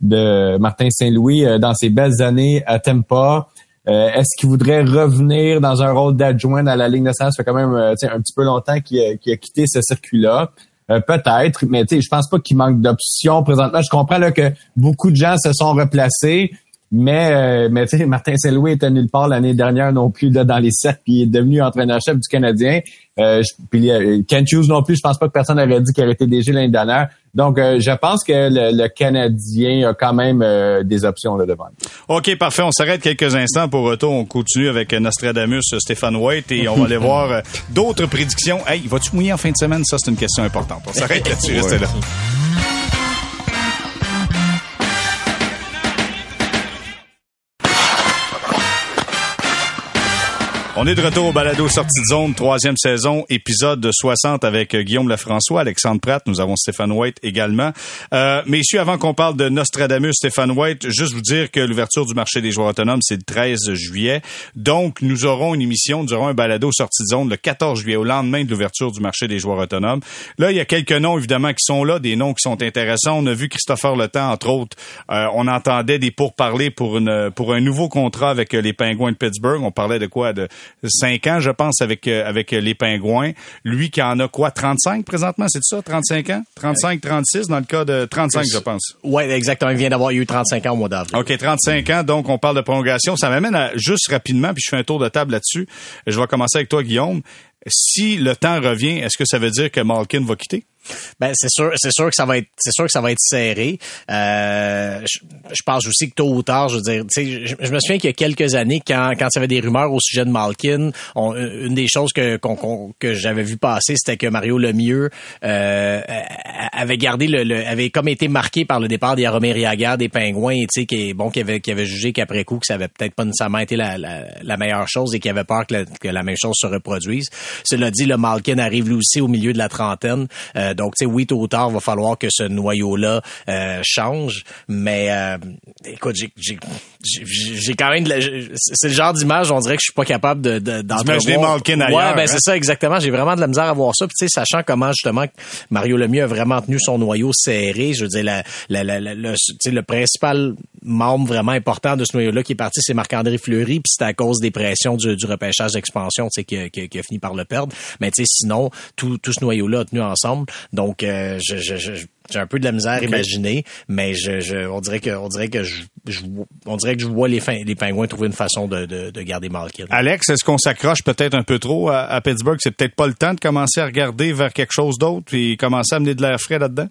de Martin Saint-Louis euh, dans ses belles années à Tampa. Euh, Est-ce qu'il voudrait revenir dans un rôle d'adjoint dans la Ligue nationale? Ça fait quand même euh, un petit peu longtemps qu'il a, a quitté ce circuit-là. Euh, Peut-être, mais je pense pas qu'il manque d'options présentement. Je comprends là, que beaucoup de gens se sont replacés, mais euh, mais tu sais, Martin Saint-Louis était nulle part l'année dernière non plus là, dans les cercles, puis il est devenu entraîneur-chef du Canadien. Euh, puis euh, Kent Hughes non plus, je pense pas que personne n'aurait dit qu'il aurait été DG l'année dernière. Donc, euh, je pense que le, le Canadien a quand même euh, des options là devant. lui. OK, parfait. On s'arrête quelques instants. Pour retour, on continue avec Nostradamus, euh, Stéphane White, et on va aller voir euh, d'autres prédictions. Hey, vas-tu mouiller en fin de semaine? Ça, c'est une question importante. On s'arrête là-dessus. Restez là. On est de retour au balado sortie de zone, troisième saison, épisode 60 avec euh, Guillaume Lefrançois, Alexandre Pratt. Nous avons Stéphane White également. Euh, messieurs, avant qu'on parle de Nostradamus, Stéphane White, juste vous dire que l'ouverture du marché des joueurs autonomes, c'est le 13 juillet. Donc, nous aurons une émission, nous aurons un balado sortie de zone le 14 juillet, au lendemain de l'ouverture du marché des joueurs autonomes. Là, il y a quelques noms, évidemment, qui sont là, des noms qui sont intéressants. On a vu Christopher Le Temps, entre autres. Euh, on entendait des pourparlers pour un nouveau contrat avec les Penguins de Pittsburgh. On parlait de quoi? 5 ans, je pense, avec euh, avec les Pingouins. Lui qui en a quoi? 35 présentement, c'est ça? 35 ans? 35, 36 dans le cas de 35, je pense. Oui, exactement. Il vient d'avoir eu 35 ans au mois d'avril. OK, 35 ans. Donc, on parle de prolongation. Ça m'amène à, juste rapidement, puis je fais un tour de table là-dessus. Je vais commencer avec toi, Guillaume. Si le temps revient, est-ce que ça veut dire que Malkin va quitter? Ben c'est sûr, c'est sûr que ça va être, c'est sûr que ça va être serré. Euh, je, pense aussi que tôt ou tard, je veux dire, je, je me souviens qu'il y a quelques années, quand quand il y avait des rumeurs au sujet de Malkin, on, une des choses que que j'avais vu passer, c'était que Mario Lemieux euh, avait gardé le, avait comme été marqué par le départ des Yaga des Pingouins, tu sais, qui bon, qui avait qui avait jugé qu'après coup que ça avait peut-être pas nécessairement été la, la, meilleure chose et qui avait peur que la, que la même chose se reproduise. Cela dit, le Malkin arrive lui aussi au milieu de la trentaine. Euh, donc, tu sais, oui, tôt ou tard, va falloir que ce noyau-là euh, change. Mais, euh, écoute, j'ai quand même... C'est le genre d'image, on dirait que je suis pas capable de... de D'imaginer Malkin ailleurs. Ouais, ben c'est hein? ça, exactement. J'ai vraiment de la misère à voir ça. Puis, tu sais, sachant comment, justement, Mario Lemieux a vraiment tenu son noyau serré. Je veux dire, la, la, la, le, le principal membre vraiment important de ce noyau-là qui est parti, c'est Marc-André Fleury. Puis, c'est à cause des pressions du, du repêchage d'expansion, tu sais, qui, qui, qui, a fini par le perdre. Mais, tu sais, sinon, tout, tout ce noyau-là a tenu ensemble. Donc, euh, je, je, j'ai un peu de la misère à imaginer, mais je, je, on dirait que, on dirait que je, on dirait que je vois les, les pingouins trouver une façon de, de, de garder Malkin. Alex, est-ce qu'on s'accroche peut-être un peu trop à, à Pittsburgh? C'est peut-être pas le temps de commencer à regarder vers quelque chose d'autre et commencer à amener de l'air frais là-dedans?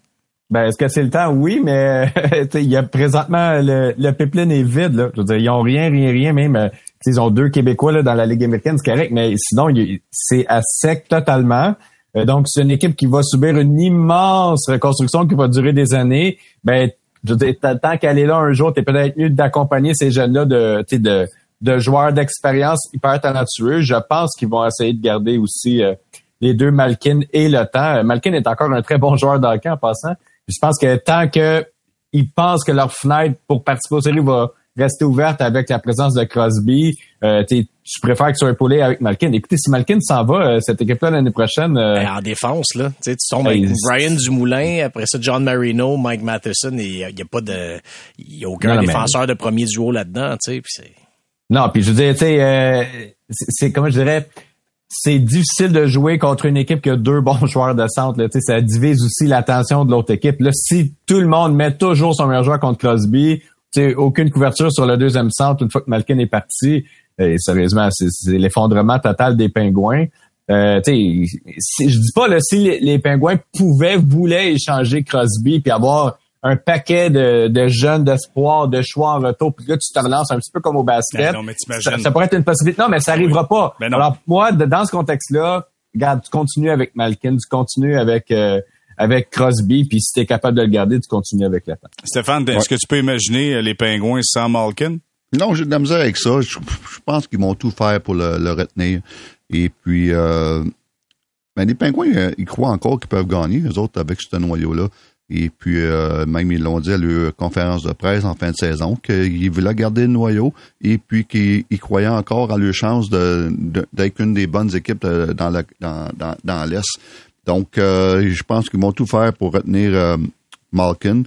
Ben, est-ce que c'est le temps? Oui, mais il y a présentement le, le pipeline est vide. Là. Je veux dire, ils ont rien, rien, rien. Même euh, ils ont deux Québécois là, dans la Ligue américaine, c'est correct, mais sinon, c'est à sec totalement. Euh, donc, c'est une équipe qui va subir une immense reconstruction qui va durer des années. Ben, je veux tant qu'elle est là un jour, tu es peut-être mieux d'accompagner ces jeunes-là de, de, de joueurs d'expérience hyper talentueux. Je pense qu'ils vont essayer de garder aussi euh, les deux Malkin et le temps. Malkin est encore un très bon joueur d'hockey en passant. Je pense que tant que ils pensent que leur fenêtre pour participer aux séries va rester ouverte avec la présence de Crosby. Euh, je préfère que ce soit épaulé avec Malkin. Écoutez, si Malkin s'en va, euh, cette équipe-là l'année prochaine... Euh, ben, en défense, là. Tu tombes avec Brian Dumoulin, après ça, John Marino, Mike Matheson, il n'y a, pas de... Il y a aucun défenseur de premier duo là-dedans, tu sais. Non, puis je veux dire, tu sais, euh, c'est comment je dirais c'est difficile de jouer contre une équipe qui a deux bons joueurs de centre. Là. Ça divise aussi l'attention de l'autre équipe. Là, si tout le monde met toujours son meilleur joueur contre Crosby, aucune couverture sur le deuxième centre une fois que Malkin est parti. Et sérieusement, c'est l'effondrement total des pingouins. Euh, si, je dis pas là, si les, pingouins pouvaient, voulaient échanger Crosby puis avoir un paquet de, de jeunes d'espoir, de choix en retour, puis là, tu te relances un petit peu comme au basket. Ben non, ça, pourrait être une possibilité. Non, mais ça arrivera pas. Ben Alors, moi, dans ce contexte-là, regarde, tu continues avec Malkin, tu continues avec euh, avec Crosby, puis si tu es capable de le garder, tu continues avec la fin. Stéphane, est-ce que tu peux imaginer euh, les Pingouins sans Malkin? Non, j'ai de la misère avec ça. Je, pense qu'ils vont tout faire pour le, retenir. Et puis, euh, ben, les Pingouins, euh, ils croient encore qu'ils peuvent gagner, les autres, avec ce noyau-là. Et puis, euh, même ils l'ont dit à leur conférence de presse en fin de saison, qu'ils voulaient garder le noyau et puis qu'ils croyaient encore à leur chance d'être de, une des bonnes équipes dans, la, dans, dans, dans l'Est. Donc, euh, je pense qu'ils vont tout faire pour retenir euh, Malkin.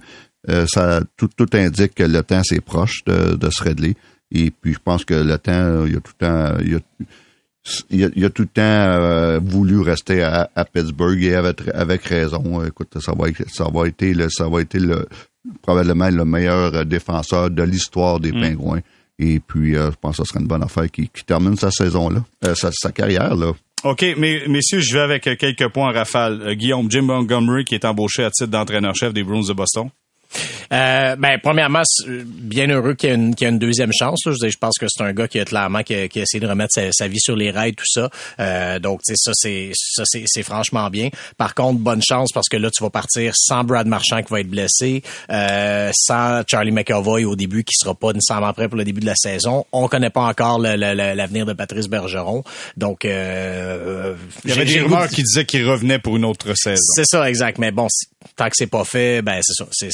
Euh, ça, tout, tout indique que le temps c'est proche de, de, se régler. Et puis, je pense que le temps, il y a tout le temps, il y a, il a, tout le temps voulu rester à, Pittsburgh et avec, avec raison. Écoute, ça va, ça va être le, ça va être le, probablement le meilleur défenseur de l'histoire des mm. Pingouins. Et puis, je pense que ce serait une bonne affaire qui, termine sa saison-là, sa, sa carrière là. OK, mais messieurs, je vais avec quelques points en rafale. Euh, Guillaume, Jim Montgomery qui est embauché à titre d'entraîneur-chef des Bruins de Boston. Euh, ben, premièrement, bien heureux qu'il y, ait une, une deuxième chance. Là. Je, je pense que c'est un gars qui a clairement qui a, qui a essayé de remettre sa, vie sur les rails, tout ça. Euh, donc, ça, c'est ça, c'est franchement bien. Par contre, bonne chance parce que là, tu vas partir sans Brad Marchand qui va être blessé, euh, sans Charlie McAvoy au début qui sera pas nécessairement prêt pour le début de la saison. On connaît pas encore l'avenir de Patrice Bergeron. Donc, euh, il y avait des rumeurs qui disaient qu'il revenait pour une autre saison. C'est ça, exact. Mais bon, tant que c'est pas fait, ben c'est ça,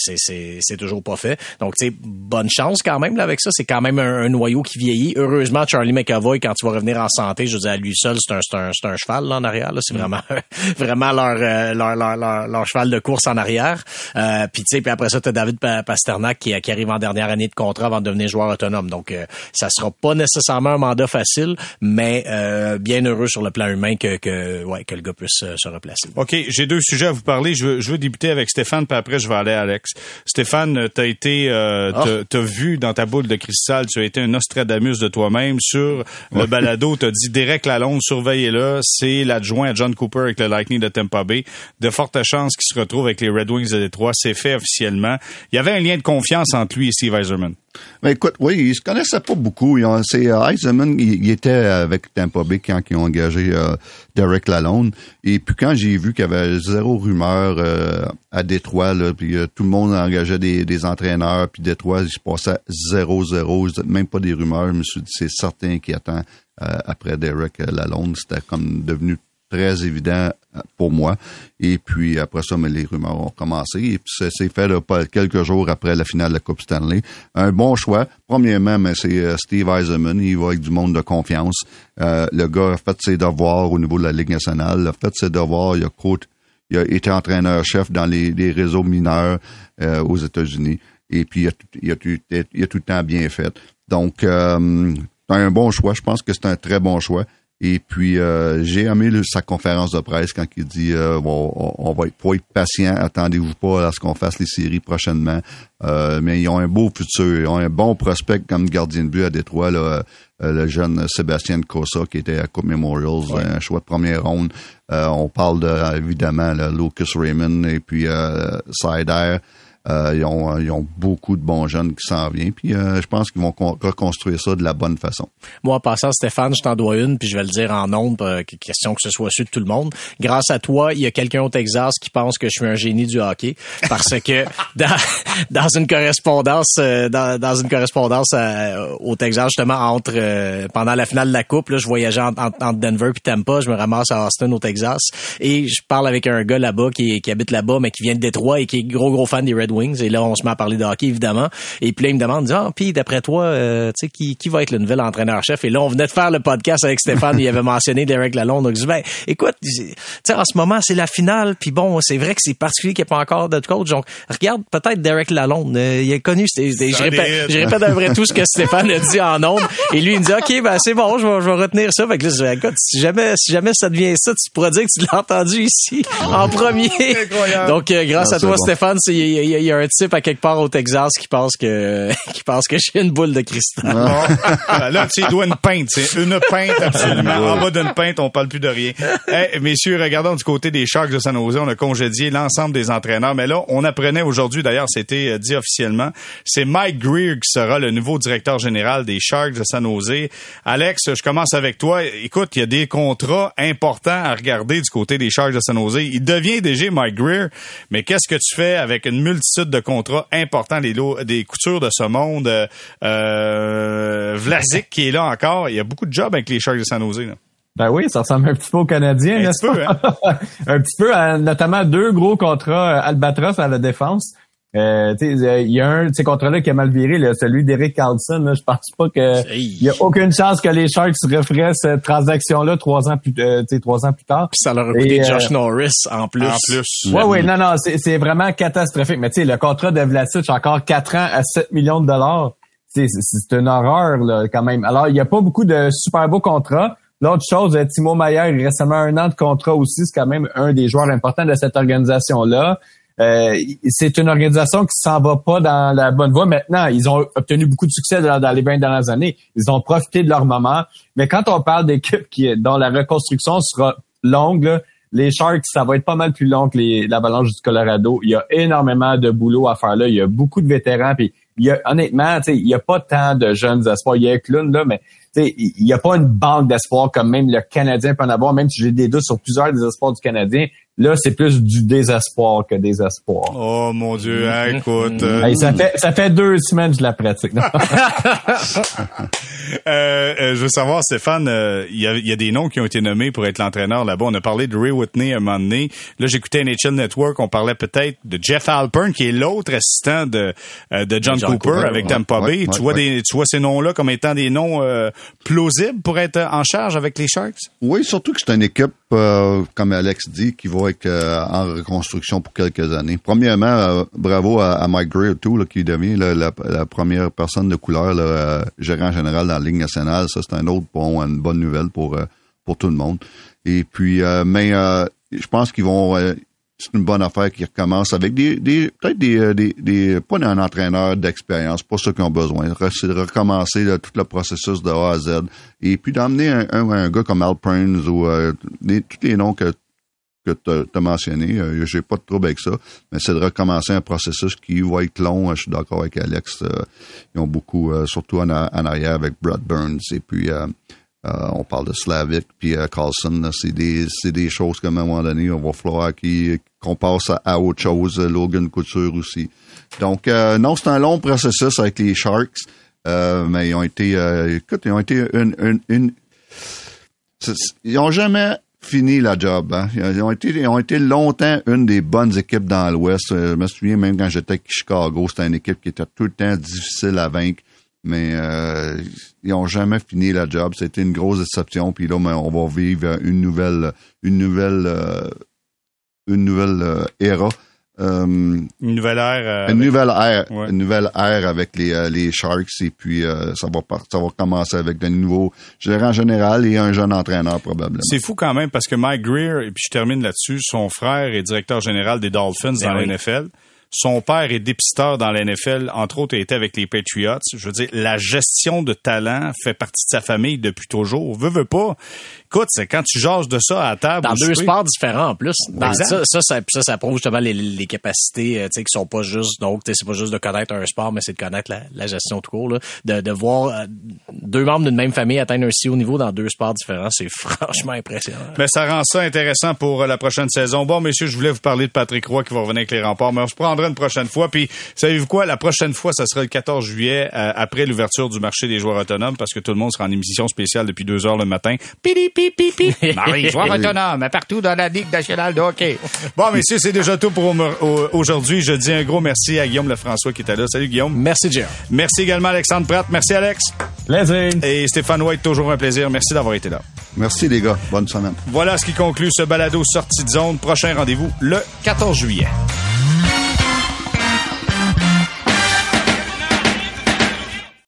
c'est toujours pas fait. Donc, tu sais, bonne chance quand même là, avec ça. C'est quand même un, noyau qui vieillit. Heureusement, Charlie McAvoy, quand tu vas revenir en santé, je veux dire, à lui seul, c'est un, un, un, cheval là, en arrière. C'est mm. vraiment, vraiment euh, leur, leur, leur, leur, cheval de course en arrière. Euh, puis tu sais, puis après ça, t'as David Pasternak qui, qui, arrive en dernière année de contrat avant de devenir joueur autonome. Donc, euh, ça sera pas nécessairement un mandat facile, mais euh, bien heureux sur le plan humain que, que, ouais, que le gars puisse se replacer. OK, j'ai deux sujets à vous parler. Je veux, je veux débuter avec Stéphane, puis après, je vais aller à Alex. Stéphane, t'as été, euh, ah. t'as vu dans ta boule de cristal, tu as été un Nostradamus de toi-même sur le balado. t'as dit Derek Lalonde, surveillez-le. C'est l'adjoint à John Cooper avec le Lightning de Tampa Bay. De fortes chances qu'il se retrouve avec les Red Wings de Détroit. C'est fait officiellement. Il y avait un lien de confiance entre lui et Steve Eiserman. Ben écoute, oui, ils se connaissaient pas beaucoup. C'est euh, il, était avec Tampa Bay quand ils ont engagé euh, Derek Lalonde. Et puis quand j'ai vu qu'il y avait zéro rumeur euh, à Détroit, là, puis euh, tout le monde engageait des, des entraîneurs, puis Détroit, il se passait zéro zéro, même pas des rumeurs. Je me suis dit, c'est certain qu'il attend après Derek Lalonde. C'était comme devenu très évident euh, pour moi. Et puis après ça, mais les rumeurs ont commencé. Et puis c'est fait quelques jours après la finale de la Coupe Stanley. Un bon choix. Premièrement, mais c'est euh, Steve Eisenman. Il va avec du monde de confiance. Euh, le gars a fait ses devoirs au niveau de la Ligue nationale. Il a fait ses devoirs. Il a, il a été entraîneur-chef dans les, réseaux mineurs aux États-Unis. Et puis, il a, il, a tout, il a, tout, le temps bien fait. Donc, c'est un bon choix. Je pense que c'est un très bon choix. Et puis, euh, j'ai aimé sa conférence de presse quand il dit euh, on, va être, être patient, attendez-vous pas à ce qu'on fasse les séries prochainement. Euh, mais ils ont un beau futur, ils ont un bon prospect comme gardien de but à Détroit, là, le jeune Sébastien Cosa qui était à Coupe Memorials, un choix de première ronde. on parle de, évidemment Lucas Raymond et puis Sider. Euh, ils, ont, ils, ont, beaucoup de bons jeunes qui s'en viennent. Puis euh, je pense qu'ils vont reconstruire ça de la bonne façon. Moi, en passant, Stéphane, je t'en dois une, puis je vais le dire en nombre, euh, question que ce soit su de tout le monde. Grâce à toi, il y a quelqu'un au Texas qui pense que je suis un génie du hockey parce que dans, dans une correspondance, dans, dans une correspondance au Texas justement entre pendant la finale de la coupe, là, je voyageais entre, Denver puis Tampa, je me ramasse à Austin au Texas et je parle avec un gars là-bas qui, qui habite là-bas mais qui vient de Détroit et qui est gros gros fan des Red Wings. Et là, on se met à parler de hockey, évidemment. Et puis là, il me demande, ah, puis d'après toi, euh, tu sais, qui, qui va être le nouvel entraîneur-chef? Et là, on venait de faire le podcast avec Stéphane, il avait mentionné Derek Lalonde. Donc, je dis, ben, écoute, tu sais, en ce moment, c'est la finale, puis bon, c'est vrai que c'est particulier qu'il n'y ait pas encore de coach. Donc, regarde peut-être Derek Lalonde. Euh, il est connu, je répète, je répète un vrai tout ce que Stéphane a dit en ondes. Et lui, il me dit, OK, ben, c'est bon, je vais, je vais retenir ça. Fait que là, écoute, si jamais, si jamais ça devient ça, tu pourras dire que tu l'as entendu ici, en premier. Donc, euh, grâce à toi, Stéphane, il y, y, a un type à quelque part au Texas qui pense que qui pense que j'ai une boule de cristal. Ah. Là, tu dois une pinte, c'est une pinte absolument. En bas d'une pinte, on parle plus de rien. Hey, messieurs, regardons du côté des Sharks de San Jose, on a congédié l'ensemble des entraîneurs, mais là, on apprenait aujourd'hui, d'ailleurs, c'était euh, dit officiellement, c'est Mike Greer qui sera le nouveau directeur général des Sharks de San Jose. Alex, je commence avec toi. Écoute, il y a des contrats importants à regarder du côté des Sharks de San Jose. Il devient DG Mike Greer, mais qu'est-ce que tu fais avec une multitude de contrats importants, des, des coutures de ce monde? Euh, Vlasic qui est là encore. Il y a beaucoup de jobs avec les Sharks de San Jose. Là. Ben oui, ça ressemble un petit peu aux Canadiens, n'est-ce pas? Hein? un petit peu, notamment deux gros contrats euh, Albatros à la défense. Euh, euh, il y a un de ces contrats-là qui a mal viré, là, celui d'Eric Carlson. je pense pas que il y a aucune chance que les Sharks referaient cette transaction-là trois ans plus euh, trois ans plus tard. Puis ça leur a coûté Josh Norris en plus. En plus. Ouais, ouais, non, non, c'est vraiment catastrophique. Mais tu sais, le contrat de Vlasic, encore quatre ans à 7 millions de dollars. C'est une horreur là, quand même. Alors, il y a pas beaucoup de super beaux contrats. L'autre chose, Timo Mayer, il reste seulement un an de contrat aussi. C'est quand même un des joueurs importants de cette organisation-là. Euh, c'est une organisation qui s'en va pas dans la bonne voie. Maintenant, ils ont obtenu beaucoup de succès dans, les 20 dernières années. Ils ont profité de leur moment. Mais quand on parle d'équipes qui dont la reconstruction sera longue, les Sharks, ça va être pas mal plus long que l'Avalanche du Colorado. Il y a énormément de boulot à faire là. Il y a beaucoup de vétérans. Puis il y a, honnêtement, il y a pas tant de jeunes espoirs. Il y a Klun, là, mais il n'y a pas une banque d'espoir comme même le Canadien peut en avoir, même si j'ai des doutes sur plusieurs des espoirs du Canadien. Là, c'est plus du désespoir que des espoirs. Oh mon Dieu, hein, écoute. Euh, ça fait ça fait deux semaines que je la pratique. Euh, euh, je veux savoir, Stéphane, il y, a, y, a, des noms qui ont été nommés pour être l'entraîneur là-bas. On a parlé de Ray Whitney à un moment donné. Là, j'écoutais NHL Network, on parlait peut-être de Jeff Alpern, qui est l'autre assistant de, de John, Cooper, avec Tampa Bay. tu, vois des, tu vois ces noms-là comme étant des noms plausibles pour être en charge avec les Sharks? Oui, surtout que c'est une équipe, comme Alex dit, qui va euh, en reconstruction pour quelques années. Premièrement, euh, bravo à, Mike Gray tout, qui devient la, première personne de couleur euh, gérant général dans la Ligue nationale. Ça, c'est un autre bon, une bonne nouvelle pour pour tout le monde. Et puis, mais je pense qu'ils vont c'est une bonne affaire qui recommence avec des, peut-être des, des, pas un entraîneur d'expérience, pas ceux qui ont besoin. C'est de recommencer tout le processus de A à Z. Et puis d'emmener un, un, gars comme Al Prince ou tous les noms que que tu as, mentionné. Euh, J'ai pas de trouble avec ça, mais c'est de recommencer un processus qui va être long. Je suis d'accord avec Alex. Euh, ils ont beaucoup, euh, surtout en, arrière avec Brad Burns et puis euh, on parle de Slavic puis Carlson. C'est des, des choses qu'à un moment donné, on va falloir qu'on passe à, autre chose. Logan Couture aussi. Donc non, c'est un long processus avec les Sharks, mais ils ont été, écoute, ils ont été une, une, une ils ont jamais fini la job. Hein. Ils, ont été, ils ont été longtemps une des bonnes équipes dans l'Ouest. Euh, je me souviens même quand j'étais à Chicago, c'était une équipe qui était tout le temps difficile à vaincre. Mais euh, ils ont jamais fini la job. C'était une grosse déception. Puis là, ben, on va vivre une nouvelle, une nouvelle, euh, une nouvelle ère euh, une nouvelle ère. Euh, une nouvelle ère. Une nouvelle ère avec les, euh, les Sharks et puis ça va ça va commencer avec de nouveaux gérants général et un jeune entraîneur probablement. C'est fou quand même parce que Mike Greer et puis je termine là-dessus, son frère est directeur général des Dolphins ben dans la NFL. Son père est dépisteur dans la NFL, entre autres, il était avec les Patriots. Je veux dire, la gestion de talent fait partie de sa famille depuis toujours. Veux, veux pas. Écoute, c'est quand tu jases de ça à table. Dans deux sports différents en plus. ça, ça, ça, ça, prouve justement les, les capacités, euh, tu sais, qui sont pas juste, donc, c'est pas juste de connaître un sport, mais c'est de connaître la, la, gestion tout court, là. De, de voir euh, deux membres d'une même famille atteindre un si haut niveau dans deux sports différents, c'est franchement impressionnant. Mais ça rend ça intéressant pour euh, la prochaine saison. Bon, messieurs, je voulais vous parler de Patrick Roy qui va revenir avec les remparts, mais on se prendra une prochaine fois. Puis, savez-vous quoi? La prochaine fois, ça sera le 14 juillet, après l'ouverture du marché des joueurs autonomes, parce que tout le monde sera en émission spéciale depuis deux heures le matin. Pili, Marie, joueur autonome, partout dans la Ligue nationale de hockey. Bon, messieurs, c'est déjà tout pour aujourd'hui. Je dis un gros merci à Guillaume Lefrançois qui était là. Salut, Guillaume. Merci, Jerry. Merci également, Alexandre Pratt. Merci, Alex. Plaisir. Et Stéphane White, toujours un plaisir. Merci d'avoir été là. Merci, les gars. Bonne semaine. Voilà ce qui conclut ce balado sortie de zone. Prochain rendez-vous le 14 juillet.